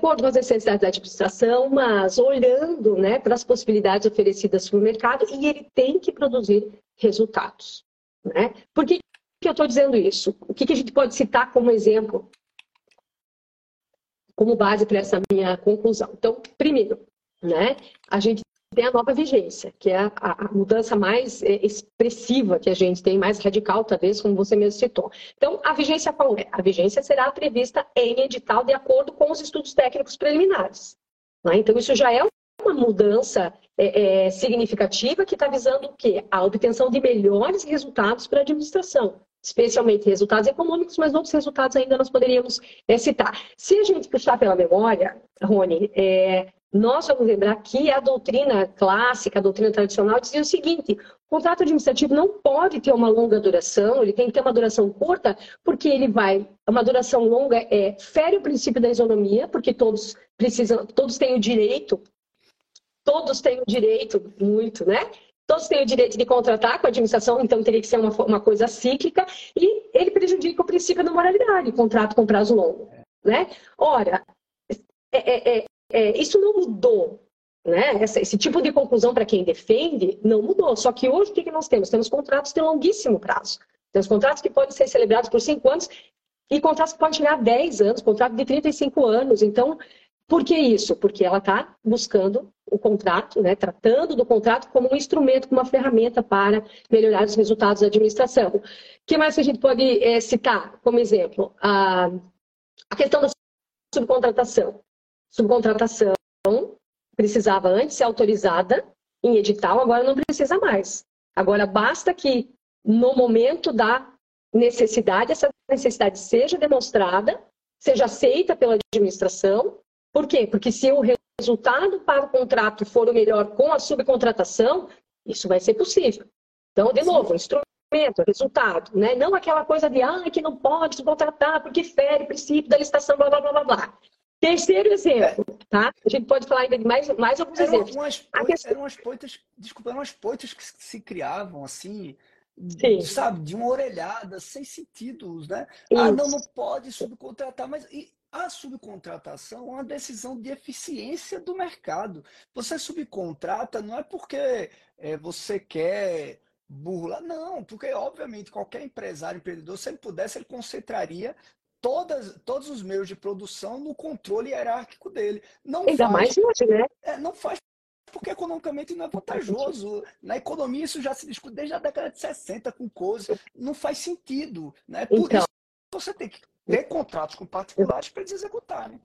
acordo com as necessidades da administração, mas olhando né, para as possibilidades oferecidas no mercado e ele tem que produzir resultados. Né? Por que, que eu estou dizendo isso? O que, que a gente pode citar como exemplo, como base para essa minha conclusão? Então, primeiro, né, a gente tem a nova vigência, que é a, a, mudança mais é, expressiva que a gente tem, mais radical, talvez, como você mesmo citou. Então, a vigência qual é? A vigência será prevista em edital de acordo com os estudos técnicos preliminares. Né? Então, isso já é uma mudança é, é, significativa que está visando o quê? A obtenção de melhores resultados para a administração especialmente resultados econômicos, mas outros resultados ainda nós poderíamos é, citar. Se a gente puxar pela memória, Rony, é, nós vamos lembrar que a doutrina clássica, a doutrina tradicional, dizia o seguinte: o contrato administrativo não pode ter uma longa duração, ele tem que ter uma duração curta, porque ele vai. Uma duração longa é fere o princípio da isonomia, porque todos precisam, todos têm o direito, todos têm o direito, muito, né? Todos têm o direito de contratar com a administração, então teria que ser uma, uma coisa cíclica, e ele prejudica o princípio da moralidade, contrato com prazo longo. Né? Ora, é, é, é, isso não mudou. Né? Esse, esse tipo de conclusão para quem defende não mudou. Só que hoje o que, que nós temos? Temos contratos de longuíssimo prazo. Temos contratos que podem ser celebrados por cinco anos e contratos que podem chegar a 10 anos, contrato de 35 anos. Então, por que isso? Porque ela está buscando o contrato, né, tratando do contrato como um instrumento, como uma ferramenta para melhorar os resultados da administração. O que mais que a gente pode é, citar como exemplo? A, a questão da subcontratação. Subcontratação precisava antes ser autorizada em edital, agora não precisa mais. Agora basta que no momento da necessidade, essa necessidade seja demonstrada, seja aceita pela administração. Por quê? Porque se o resultado para o contrato for o melhor com a subcontratação, isso vai ser possível. Então, de novo, instrumento, resultado, né? Não aquela coisa de ah, que não pode subcontratar porque fere o princípio da licitação, blá blá blá blá blá. Terceiro exemplo, tá? A gente pode falar ainda de mais, mais alguns eram exemplos. Umas poitas, questão... Eram umas poitas, desculpa, eram umas poitas que se criavam assim, Sim. sabe, de uma orelhada, sem sentidos, né? Isso. Ah, não, não pode subcontratar, mas e a subcontratação é uma decisão de eficiência do mercado. Você subcontrata não é porque é, você quer burlar, não, porque obviamente qualquer empresário, empreendedor, se ele pudesse, ele concentraria todas, todos os meios de produção no controle hierárquico dele. Não Ainda faz, mais hoje, né? É, não faz porque economicamente não é vantajoso. Na economia isso já se discute desde a década de 60 com coisas. Não faz sentido. Né? Por então, isso você tem que ter contratos com particulares para eles executarem.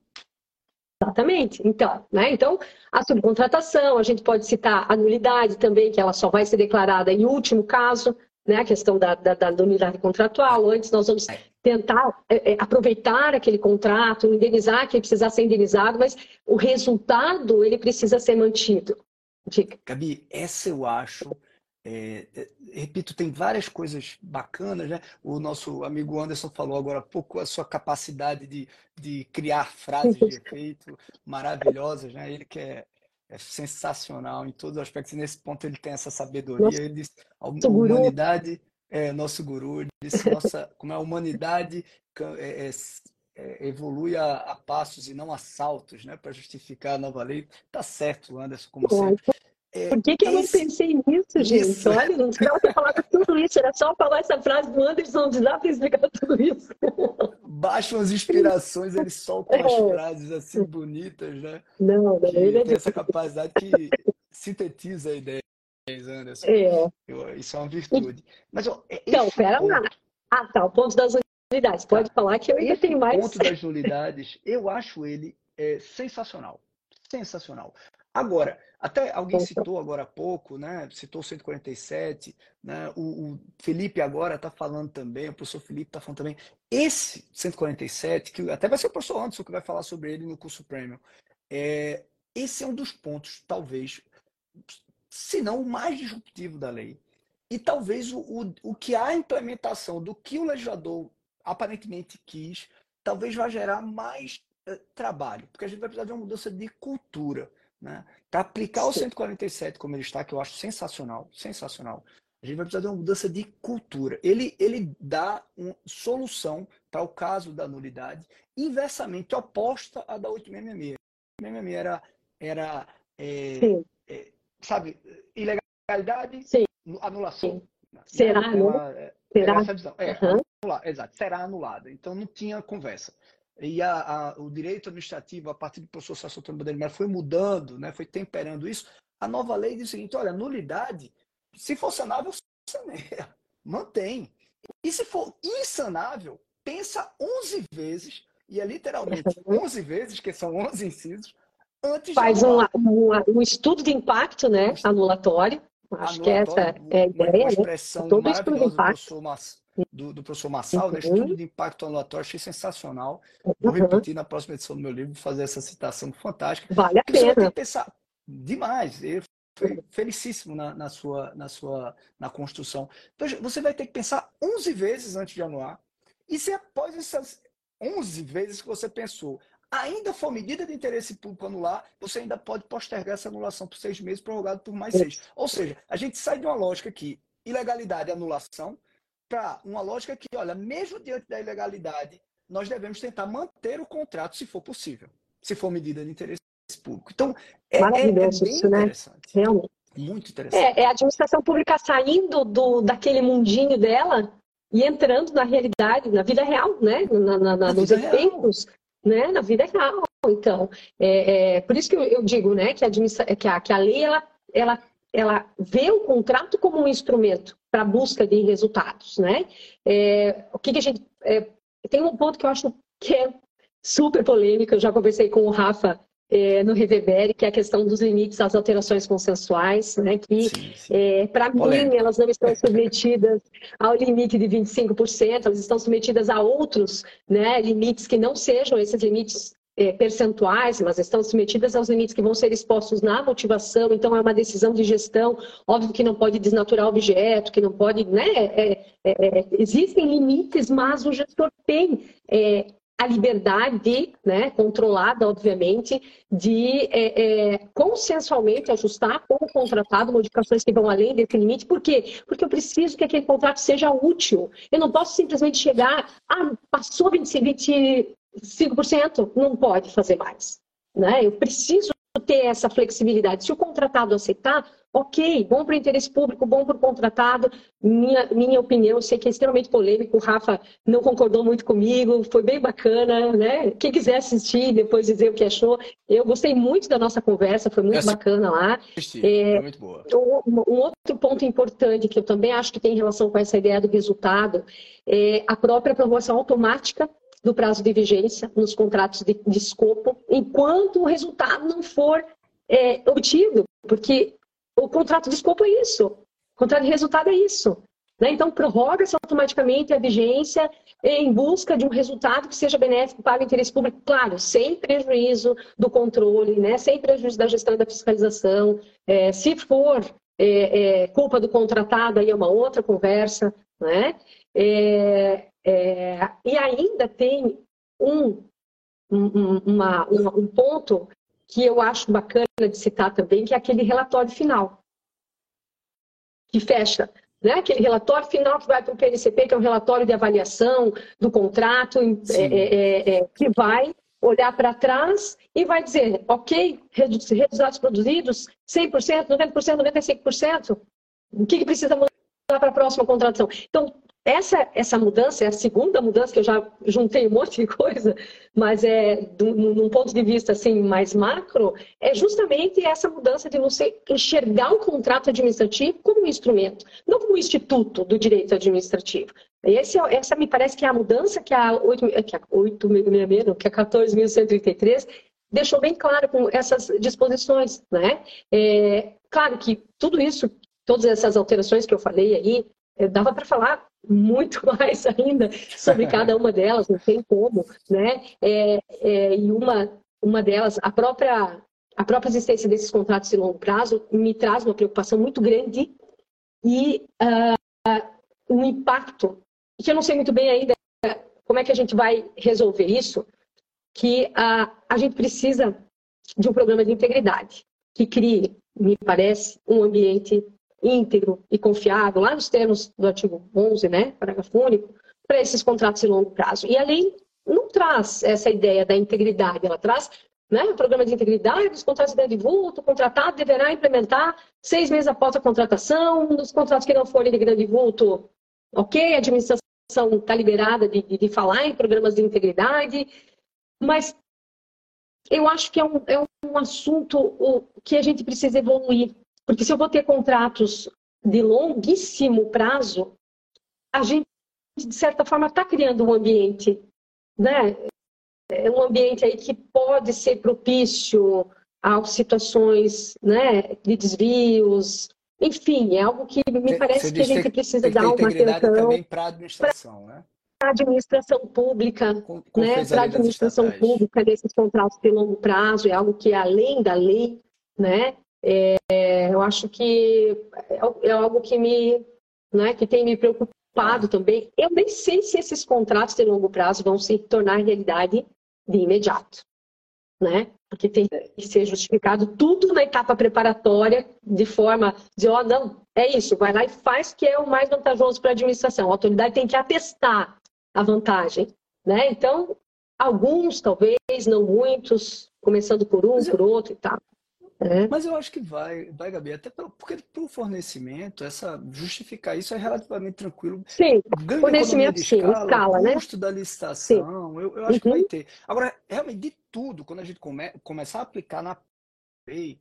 Exatamente. Então, né? então, a subcontratação, a gente pode citar a nulidade também, que ela só vai ser declarada em último caso, né, a questão da, da, da unidade contratual. Antes nós vamos tentar é, é, aproveitar aquele contrato, indenizar quem precisar ser indenizado, mas o resultado ele precisa ser mantido. Dica. Gabi, essa eu acho. É, é, repito, tem várias coisas bacanas, né? O nosso amigo Anderson falou agora há pouco a sua capacidade de, de criar frases de efeito maravilhosas, né? Ele que é é sensacional em todos os aspectos. E nesse ponto ele tem essa sabedoria. Nossa, ele diz, a humanidade é nosso guru. Disse, nossa, como a humanidade é, é, é, evolui a, a, passos e não a saltos, né? Para justificar a nova lei. Tá certo, Anderson, como sempre. É, Por que, que eu não pensei nisso, gente? Isso. Olha, não precisava falado tudo isso, era só falar essa frase do Anderson, não precisava ter explicado tudo isso. Baixam as inspirações, ele solta umas é. frases assim bonitas, né? Não, não, ele é tem essa capacidade que sintetiza a ideia, Anderson. É. Eu, isso é uma virtude. Mas, ó, então, pera ponto... lá. Ah, tá, o ponto das nulidades. Pode tá. falar que eu ainda esse tenho mais. O ponto das nulidades, eu acho ele é, sensacional. Sensacional. Agora, até alguém citou agora há pouco, né? Citou 147, né? O, o Felipe agora está falando também, o professor Felipe está falando também. Esse 147, que até vai ser o professor Anderson que vai falar sobre ele no curso Premium, é, esse é um dos pontos, talvez, se não o mais disruptivo da lei. E talvez o, o, o que a implementação do que o legislador aparentemente quis, talvez vai gerar mais uh, trabalho, porque a gente vai precisar de uma mudança de cultura. Né? Para aplicar Sim. o 147 como ele está, que eu acho sensacional, sensacional, a gente vai precisar de uma mudança de cultura. Ele, ele dá uma solução para o caso da nulidade inversamente oposta à da 866. A 866 era, era é, sabe, ilegalidade, Sim. anulação. Sim. Será, não? É, Será? Essa visão. É, uhum. exato, será anulada. Então não tinha conversa e a, a, o direito administrativo, a partir do professor Celso Bandeira foi mudando, né, foi temperando isso, a nova lei diz o seguinte, olha, nulidade, se for sanável, saneia, mantém. E se for insanável, pensa 11 vezes, e é literalmente 11 vezes, que são 11 incisos, Faz um, um, um, estudo de impacto, né, anulatório, acho que essa é a ideia, uma né? expressão né? Todo estudo de impacto do, do professor Massal, né? uhum. Estudo de Impacto Anulatório, achei sensacional. Vou uhum. repetir na próxima edição do meu livro, fazer essa citação fantástica. Vale a pena. Você vai ter que pensar demais. Eu fui felicíssimo na, na, sua, na sua na construção. Então, você vai ter que pensar 11 vezes antes de anular. E se após essas 11 vezes que você pensou, ainda for medida de interesse público anular, você ainda pode postergar essa anulação por seis meses, prorrogado por mais seis. Ou seja, a gente sai de uma lógica que ilegalidade é anulação, para uma lógica que, olha, mesmo diante da ilegalidade, nós devemos tentar manter o contrato se for possível. se for medida de interesse público. Então, é, é, é isso, né? Realmente. Muito interessante. É, é, a administração pública saindo do, daquele mundinho dela e entrando na realidade, na vida real, né? Na, na, na, nos efeitos, né? Na vida real. Então, é, é, por isso que eu, eu digo, né? Que a, que a, que a lei, ela, ela, ela vê o contrato como um instrumento para a busca de resultados, né? É, o que, que a gente... É, tem um ponto que eu acho que é super polêmico, eu já conversei com o Rafa é, no Reverbere, que é a questão dos limites às alterações consensuais, né, que, é, para mim, elas não estão submetidas ao limite de 25%, elas estão submetidas a outros né, limites que não sejam esses limites é, percentuais, mas estão submetidas aos limites que vão ser expostos na motivação, então é uma decisão de gestão, óbvio que não pode desnaturar o objeto, que não pode, né, é, é, é existem limites, mas o gestor tem é, a liberdade, né, controlada, obviamente, de é, é, consensualmente ajustar com o contratado modificações que vão além desse limite. Por quê? Porque eu preciso que aquele contrato seja útil. Eu não posso simplesmente chegar, ah, passou 25%, não pode fazer mais. Né? Eu preciso ter essa flexibilidade. Se o contratado aceitar, ok, bom para o interesse público, bom para o contratado. Minha, minha opinião, eu sei que é extremamente polêmico, o Rafa não concordou muito comigo, foi bem bacana, né? Quem quiser assistir depois dizer o que achou, eu gostei muito da nossa conversa, foi muito bacana lá. É, foi muito boa. Um, um, outro ponto importante que eu também acho que tem relação com essa ideia do resultado é a própria aprovação automática do prazo de vigência nos contratos de, de escopo, enquanto o resultado não for é, obtido, porque o contrato de escopo é isso, o contrato de resultado é isso. Né? Então, prorroga-se automaticamente a vigência em busca de um resultado que seja benéfico para o interesse público, claro, sem prejuízo do controle, né? sem prejuízo da gestão e da fiscalização. É, se for é, é, culpa do contratado, aí é uma outra conversa. Né? É, é, e ainda tem um, um, uma, um ponto que eu acho bacana de citar também, que é aquele relatório final, que fecha. Né? Aquele relatório final que vai para o PNCP, que é um relatório de avaliação do contrato, é, é, é, é, que vai olhar para trás e vai dizer, ok, resultados produzidos, 100%, 90%, 95%, o que, que precisa mudar para a próxima contratação? Então, essa, essa mudança é a segunda mudança, que eu já juntei um monte de coisa, mas é num ponto de vista assim mais macro, é justamente essa mudança de você enxergar o contrato administrativo como um instrumento, não como um instituto do direito administrativo. Esse, é, essa me parece que é a mudança que a 8.666, que a 14.133 deixou bem claro com essas disposições, né? É, claro que tudo isso, todas essas alterações que eu falei aí, é, dava para falar muito mais ainda sobre cada uma delas, não tem como, né? É, é, e uma, uma delas, a própria, a própria existência desses contratos de longo prazo me traz uma preocupação muito grande e uh, um impacto, que eu não sei muito bem ainda como é que a gente vai resolver isso, que uh, a gente precisa de um programa de integridade que crie, me parece, um ambiente íntegro e confiável, lá nos termos do artigo 11, né, parágrafo único, para esses contratos de longo prazo. E a lei não traz essa ideia da integridade, ela traz né, o programa de integridade dos contratos de grande o contratado deverá implementar seis meses após a contratação, nos contratos que não forem de grande vulto, ok, a administração está liberada de, de, de, falar em programas de integridade, mas eu acho que é um, é um assunto que a gente precisa evoluir, porque se eu vou ter contratos de longuíssimo prazo, a gente, de certa forma, está criando um ambiente, né? É um ambiente aí que pode ser propício a situações né, de desvios, enfim, é algo que me parece que a gente precisa dar uma atenção. também para a administração, né? Para a administração pública, com, com né? para a administração pública desses contratos de longo prazo, é algo que é além da lei, né? É, eu acho que é, é algo que me, né, que tem me preocupado também. Eu nem sei se esses contratos de longo prazo vão se tornar realidade de imediato, né? Porque tem que ser justificado tudo na etapa preparatória, de forma de, ó, oh, não, é isso, vai lá e faz que é o mais vantajoso para a administração. A autoridade tem que atestar a vantagem, né? Então, Alguns, talvez, não muitos, começando por um, por outro e tal. É. Mas eu acho que vai, vai, Gabi, até porque para o fornecimento, essa, justificar isso é relativamente tranquilo. Sim, Ganho fornecimento sim, escala, escala né? custo da licitação, eu, eu, acho uhum. que vai uhum. ter. Agora, realmente, de tudo, quando a gente come, começar a aplicar na lei,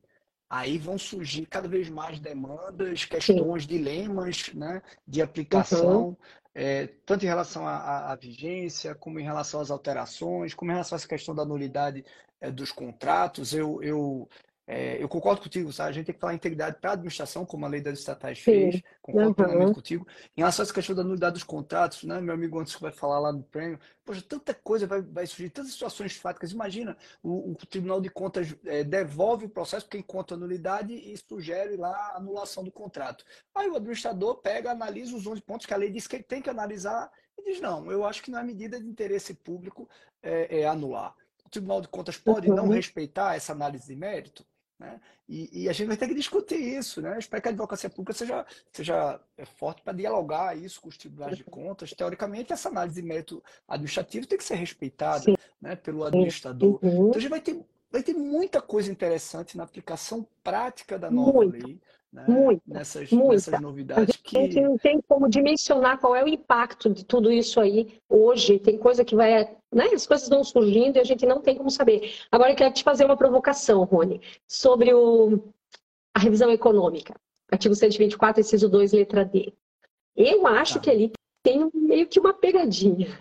aí vão surgir cada vez mais demandas, questões, sim. dilemas né, de aplicação, uhum. é, tanto em relação à, à, vigência, como em relação às alterações, como em relação a essa questão da nulidade é, dos contratos. Eu, eu é, eu concordo contigo, sabe? a gente tem que falar integridade para a administração, como a lei das estatais Sim. fez, concordo uhum. plenamente contigo. Em relação a essa questão da nulidade dos contratos, né? meu amigo antes vai falar lá no prêmio, poxa, tanta coisa vai, vai surgir, tantas situações fáticas. Imagina, o, o Tribunal de Contas é, devolve o processo porque encontra a nulidade e sugere lá a anulação do contrato. Aí o administrador pega, analisa os 11 pontos que a lei diz que ele tem que analisar e diz, não, eu acho que não é medida de interesse público é, é anular. O Tribunal de Contas pode uhum. não respeitar essa análise de mérito? Né? E, e, a gente vai ter que discutir isso. Né? espero que a advocacia pública seja, seja é, forte para dialogar isso com os tribunais de contas. Teoricamente, essa análise de mérito administrativo tem que ser respeitada né, pelo administrador. Uhum. Então, a gente vai ter, vai ter muita coisa interessante na aplicação prática da nova Muito. lei né? Muita, nessas, muita. nessas novidades. A gente que... não tem como dimensionar qual é o impacto de tudo isso aí hoje. Tem coisa que vai. Né? As coisas vão surgindo e a gente não tem como saber. Agora eu quero te fazer uma provocação, Rony, sobre o... a revisão econômica. Artigo 124, inciso 2, letra D. Eu acho tá. que ali tem meio que uma pegadinha.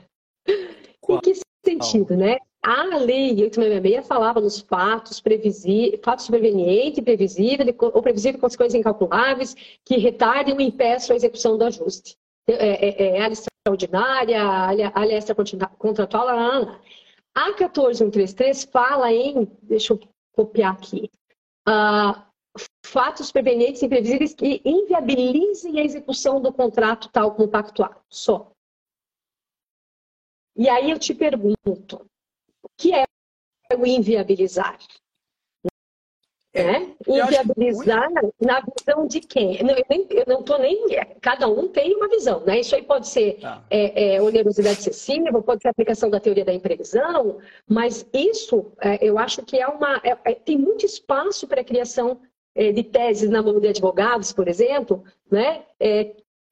Qual? Em que sentido, né? A lei 866 falava nos fatos, previsíveis, fatos supervenientes, previsível ou previsível consequências incalculáveis que retardem ou impeçam a execução do ajuste. É, é, é área extraordinária, área, área extracontratual, a 14133 fala em, deixa eu copiar aqui, uh, fatos supervenientes e imprevisíveis que inviabilizem a execução do contrato tal como pactuado, só. E aí eu te pergunto, que é o inviabilizar? É, né? Inviabilizar na visão de quem? Eu não estou nem. Cada um tem uma visão, né? Isso aí pode ser tá. é, é, onerosidade excessiva, pode ser aplicação da teoria da imprevisão, mas isso é, eu acho que é uma. É, é, tem muito espaço para a criação é, de teses na mão de advogados, por exemplo, né?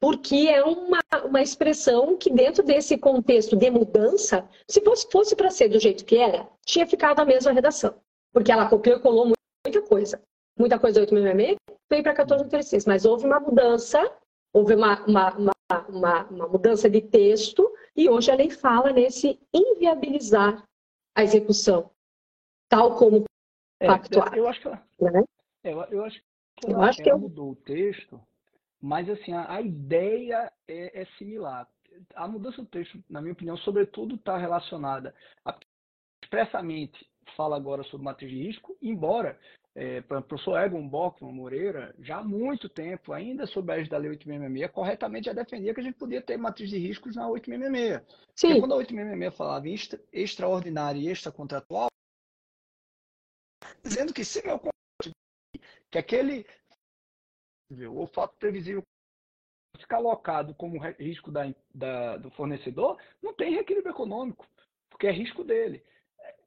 Porque é uma, uma expressão que, dentro desse contexto de mudança, se fosse, fosse para ser do jeito que era, tinha ficado a mesma redação. Porque ela copiou e colou muita coisa. Muita coisa do 866 veio para 1436, mas houve uma mudança, houve uma, uma, uma, uma, mudança de texto, e hoje a lei fala nesse inviabilizar a execução, tal como é, pactuado. Eu, eu, acho que ela, né? eu, eu acho que ela, eu acho que ela mudou o texto mas, assim, a, a ideia é, é, similar. A mudança do texto, na minha opinião, sobretudo está relacionada a, expressamente fala agora sobre matriz de risco, embora é, o professor Egon Bockman Moreira, já há muito tempo, ainda sob a da Lei 866, corretamente já defendia que a gente podia ter matriz de riscos na 866. Sim. Porque quando a 866 falava em extra, extraordinário e extracontratual, dizendo que se meu que aquele o fato previsível ficar alocado como risco da, da, do fornecedor, não tem reequilíbrio econômico, porque é risco dele.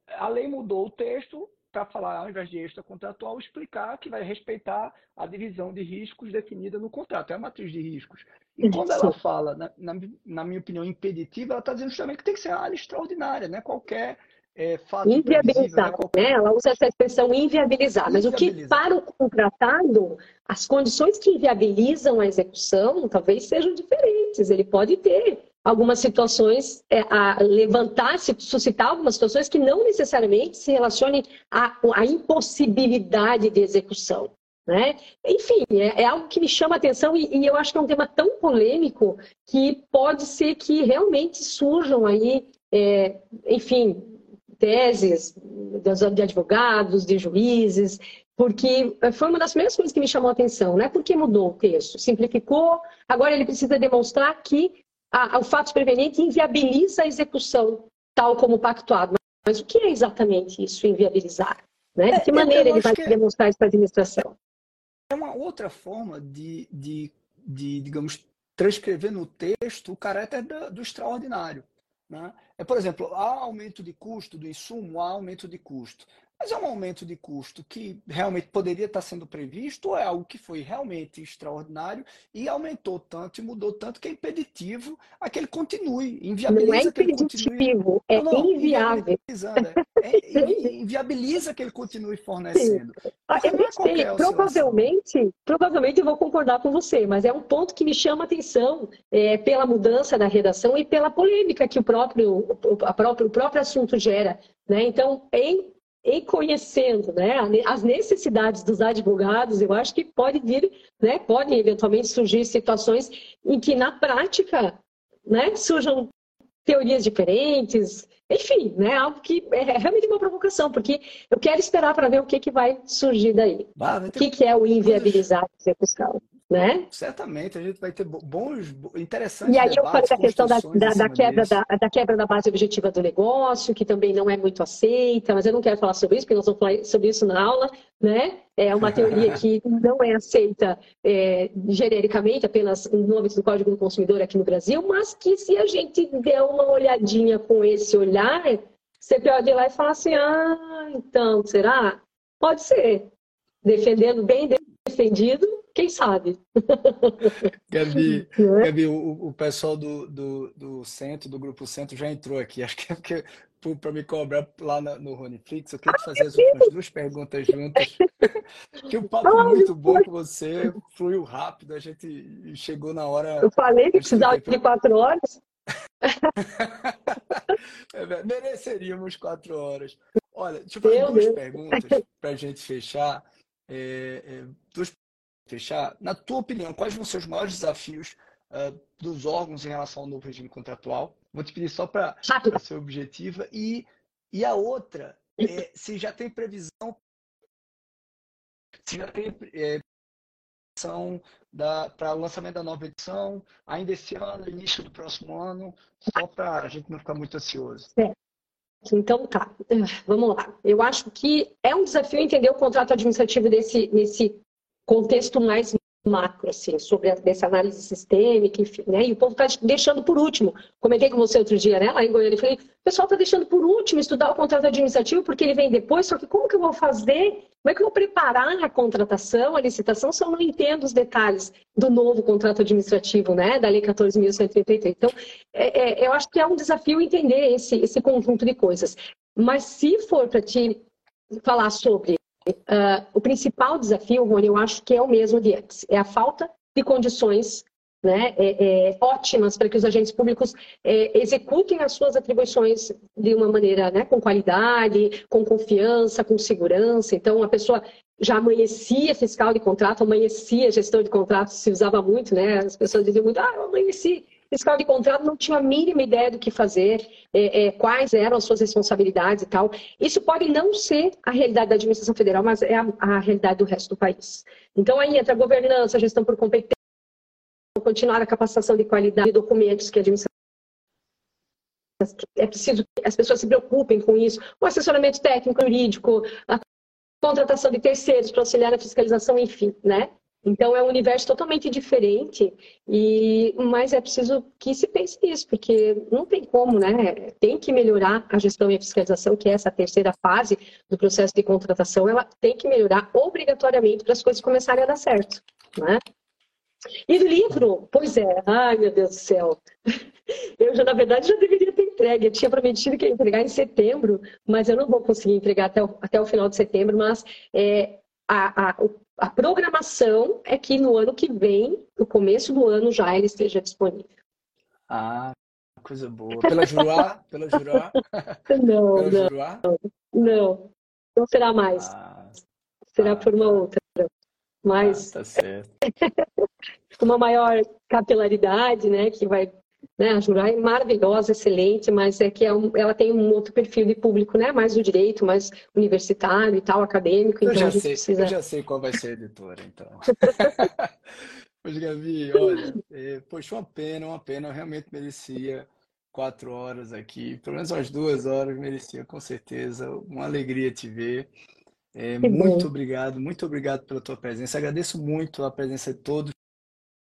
A lei mudou o texto para falar, ao invés de extra contratual, explicar que vai respeitar a divisão de riscos definida no contrato, é a matriz de riscos. E quando ela fala, na, na, na minha opinião, impeditiva, ela está dizendo justamente que tem que ser área extraordinária, né? qualquer é, inviabilizar, né? né? Ela usa essa expressão inviabilizar, mas o que para o contratado, as condições que inviabilizam a execução talvez sejam diferentes. Ele pode ter algumas situações, é, a levantar, se suscitar algumas situações que não necessariamente se relacionem à, à impossibilidade de execução. Né? Enfim, é, é, algo que me chama a atenção e, e, eu acho que é um tema tão polêmico que pode ser que realmente surjam aí, é, enfim, teses de advogados, de juízes, porque foi uma das primeiras coisas que me chamou a atenção, né? Por que mudou o texto? Simplificou, agora ele precisa demonstrar que a, a, o fato preveniente inviabiliza a execução, tal como pactuado. Mas o que é exatamente isso, inviabilizar? Né? De que é, maneira ele vai que demonstrar isso para a administração? É uma outra forma de, de, de, digamos, transcrever no texto o caráter do, do extraordinário. Né? É, por exemplo, há aumento de custo do insumo, há aumento de custo. Mas é um aumento de custo que realmente poderia estar sendo previsto ou é algo que foi realmente extraordinário e aumentou tanto e mudou tanto que é impeditivo a que ele continue, inviabiliza não é que ele continue. É não, não, inviável. É, é, inviabiliza que ele continue fornecendo. Ah, eu não sei, provavelmente, provavelmente eu vou concordar com você, mas é um ponto que me chama a atenção é, pela mudança da redação e pela polêmica que o próprio, o, próprio, o próprio assunto gera. Né? Então, em em conhecendo né, as necessidades dos advogados, eu acho que pode vir, né, podem eventualmente surgir situações em que na prática né, surjam teorias diferentes, enfim, né, algo que é realmente uma provocação, porque eu quero esperar para ver o que, que vai surgir daí. Ah, o que, que é o inviabilizar fiscal né? Certamente, a gente vai ter bons, interessantes E aí eu falei da questão da, da, da quebra da, da, quebra da base objetiva do negócio, que também não é muito aceita, mas eu não quero falar sobre isso, porque nós vamos falar sobre isso na aula, né? É uma teoria que não é aceita é, genericamente, apenas no âmbito do Código do Consumidor aqui no Brasil, mas que se a gente der uma olhadinha com esse olhar, você pode ir lá e falar assim, ah, então, será? Pode ser. Defendendo bem defendido, quem sabe? Gabi, é? Gabi o, o pessoal do, do, do centro, do grupo centro, já entrou aqui. Acho que é porque para me cobrar lá na, no Roniflix, eu queria te fazer as últimas duas perguntas juntas. que um papo muito bom com você, fluiu rápido, a gente chegou na hora. Eu falei que precisava de quatro horas. é, mereceríamos quatro horas. Olha, deixa eu fazer Meu duas Deus. perguntas para a gente fechar. É, é, duas fechar, na tua opinião, quais vão ser os maiores desafios uh, dos órgãos em relação ao novo regime contratual? Vou te pedir só para ser objetiva. E, e a outra, é, se já tem previsão, se já tem é, previsão para o lançamento da nova edição, ainda esse ano, início do próximo ano, só para a gente não ficar muito ansioso. É. Então tá, vamos lá. Eu acho que é um desafio entender o contrato administrativo desse, nesse contexto mais macro, assim, sobre essa análise sistêmica, enfim, né? E o povo está deixando por último. Comentei com você outro dia, né? Lá em Goiânia, eu falei, o pessoal está deixando por último estudar o contrato administrativo porque ele vem depois, só que como que eu vou fazer? Como é que eu vou preparar a contratação, a licitação, se eu não entendo os detalhes do novo contrato administrativo, né? Da Lei 14.133. Então, é, é, eu acho que é um desafio entender esse, esse conjunto de coisas. Mas se for para te falar sobre Uh, o principal desafio, Rony, eu acho que é o mesmo de antes, é a falta de condições né, é, é, ótimas para que os agentes públicos é, executem as suas atribuições de uma maneira né, com qualidade, com confiança, com segurança. Então, a pessoa já amanhecia fiscal de contrato, amanhecia gestão de contrato, se usava muito, né? As pessoas diziam muito, ah, eu amanheci fiscal de contrato não tinha a mínima ideia do que fazer, é, é, quais eram as suas responsabilidades e tal. Isso pode não ser a realidade da administração federal, mas é a, a realidade do resto do país. Então aí entra a governança, a gestão por competência, continuar a capacitação de qualidade de documentos que a administração é preciso que as pessoas se preocupem com isso, o assessoramento técnico, jurídico, a contratação de terceiros para auxiliar na fiscalização, enfim, né? Então é um universo totalmente diferente, e mas é preciso que se pense nisso, porque não tem como, né? Tem que melhorar a gestão e a fiscalização, que é essa terceira fase do processo de contratação, ela tem que melhorar obrigatoriamente para as coisas começarem a dar certo, né? E do livro, pois é, ai meu Deus do céu. Eu já, na verdade, já deveria ter entregue. Eu tinha prometido que ia entregar em setembro, mas eu não vou conseguir entregar até o, até o final de setembro. Mas é, a, a, a programação é que no ano que vem, no começo do ano, já ele esteja disponível. Ah, coisa boa. Pela Juruá? Pela Juruá? Não, Pela não, Juruá? não. Não será mais. Ah, será ah, por uma outra. Mas ah, tá certo. uma maior capilaridade, né? Que vai né? A Jurai é maravilhosa, excelente, mas é que é um, ela tem um outro perfil de público, né? Mais do direito, mais universitário e tal, acadêmico. Eu, então já, sei, precisa... eu já sei qual vai ser a editora, então. Pois, Gabi, olha, é, poxa, uma pena, uma pena, eu realmente merecia quatro horas aqui, pelo menos umas duas horas merecia, com certeza. Uma alegria te ver. É, muito bom. obrigado, muito obrigado pela tua presença. Agradeço muito a presença de todos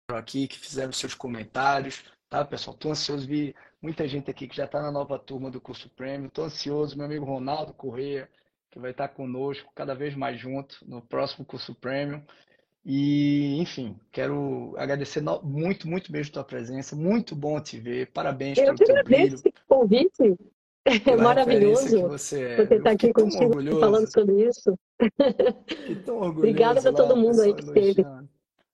aqui que fizeram seus comentários. Tá, pessoal? Estou ansioso de muita gente aqui que já está na nova turma do curso Premium. Estou ansioso, meu amigo Ronaldo Corrêa, que vai estar conosco cada vez mais junto no próximo curso Premium. E, enfim, quero agradecer muito, muito mesmo a tua presença. Muito bom te ver. Parabéns Eu pelo teu brilho. esse convite. É maravilhoso você, é. estar aqui contigo falando sobre isso. Orgulhoso. Obrigada para todo mundo aí que esteve.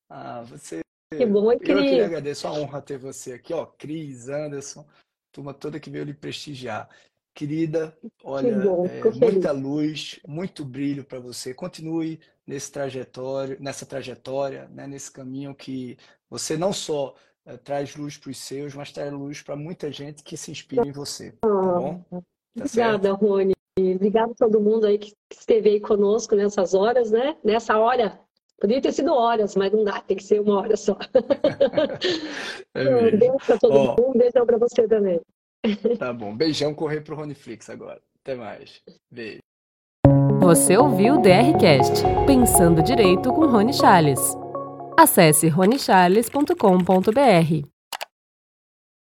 Ah, você que bom, eu queria. Eu que agradeço a honra ter você aqui, ó, Cris, Anderson, turma toda que veio lhe prestigiar. Querida, olha, bom, é, muita luz, muito brilho para você. Continue nesse trajetório, nessa trajetória, né, nesse caminho que você não só é, traz luz para os seus, mas traz luz para muita gente que se inspira em você. Tá bom? Tá Obrigada, certo? Rony. Obrigada a todo mundo aí que esteve aí conosco nessas horas, né? Nessa hora Podia ter sido horas, mas não dá, tem que ser uma hora só. é um beijo para todo Ó, mundo, um beijão para você também. Tá bom, beijão correr pro Roniflix agora. Até mais. Beijo. Você ouviu o DRCast, Pensando Direito com Rony Charles. Acesse ronicharles.com.br.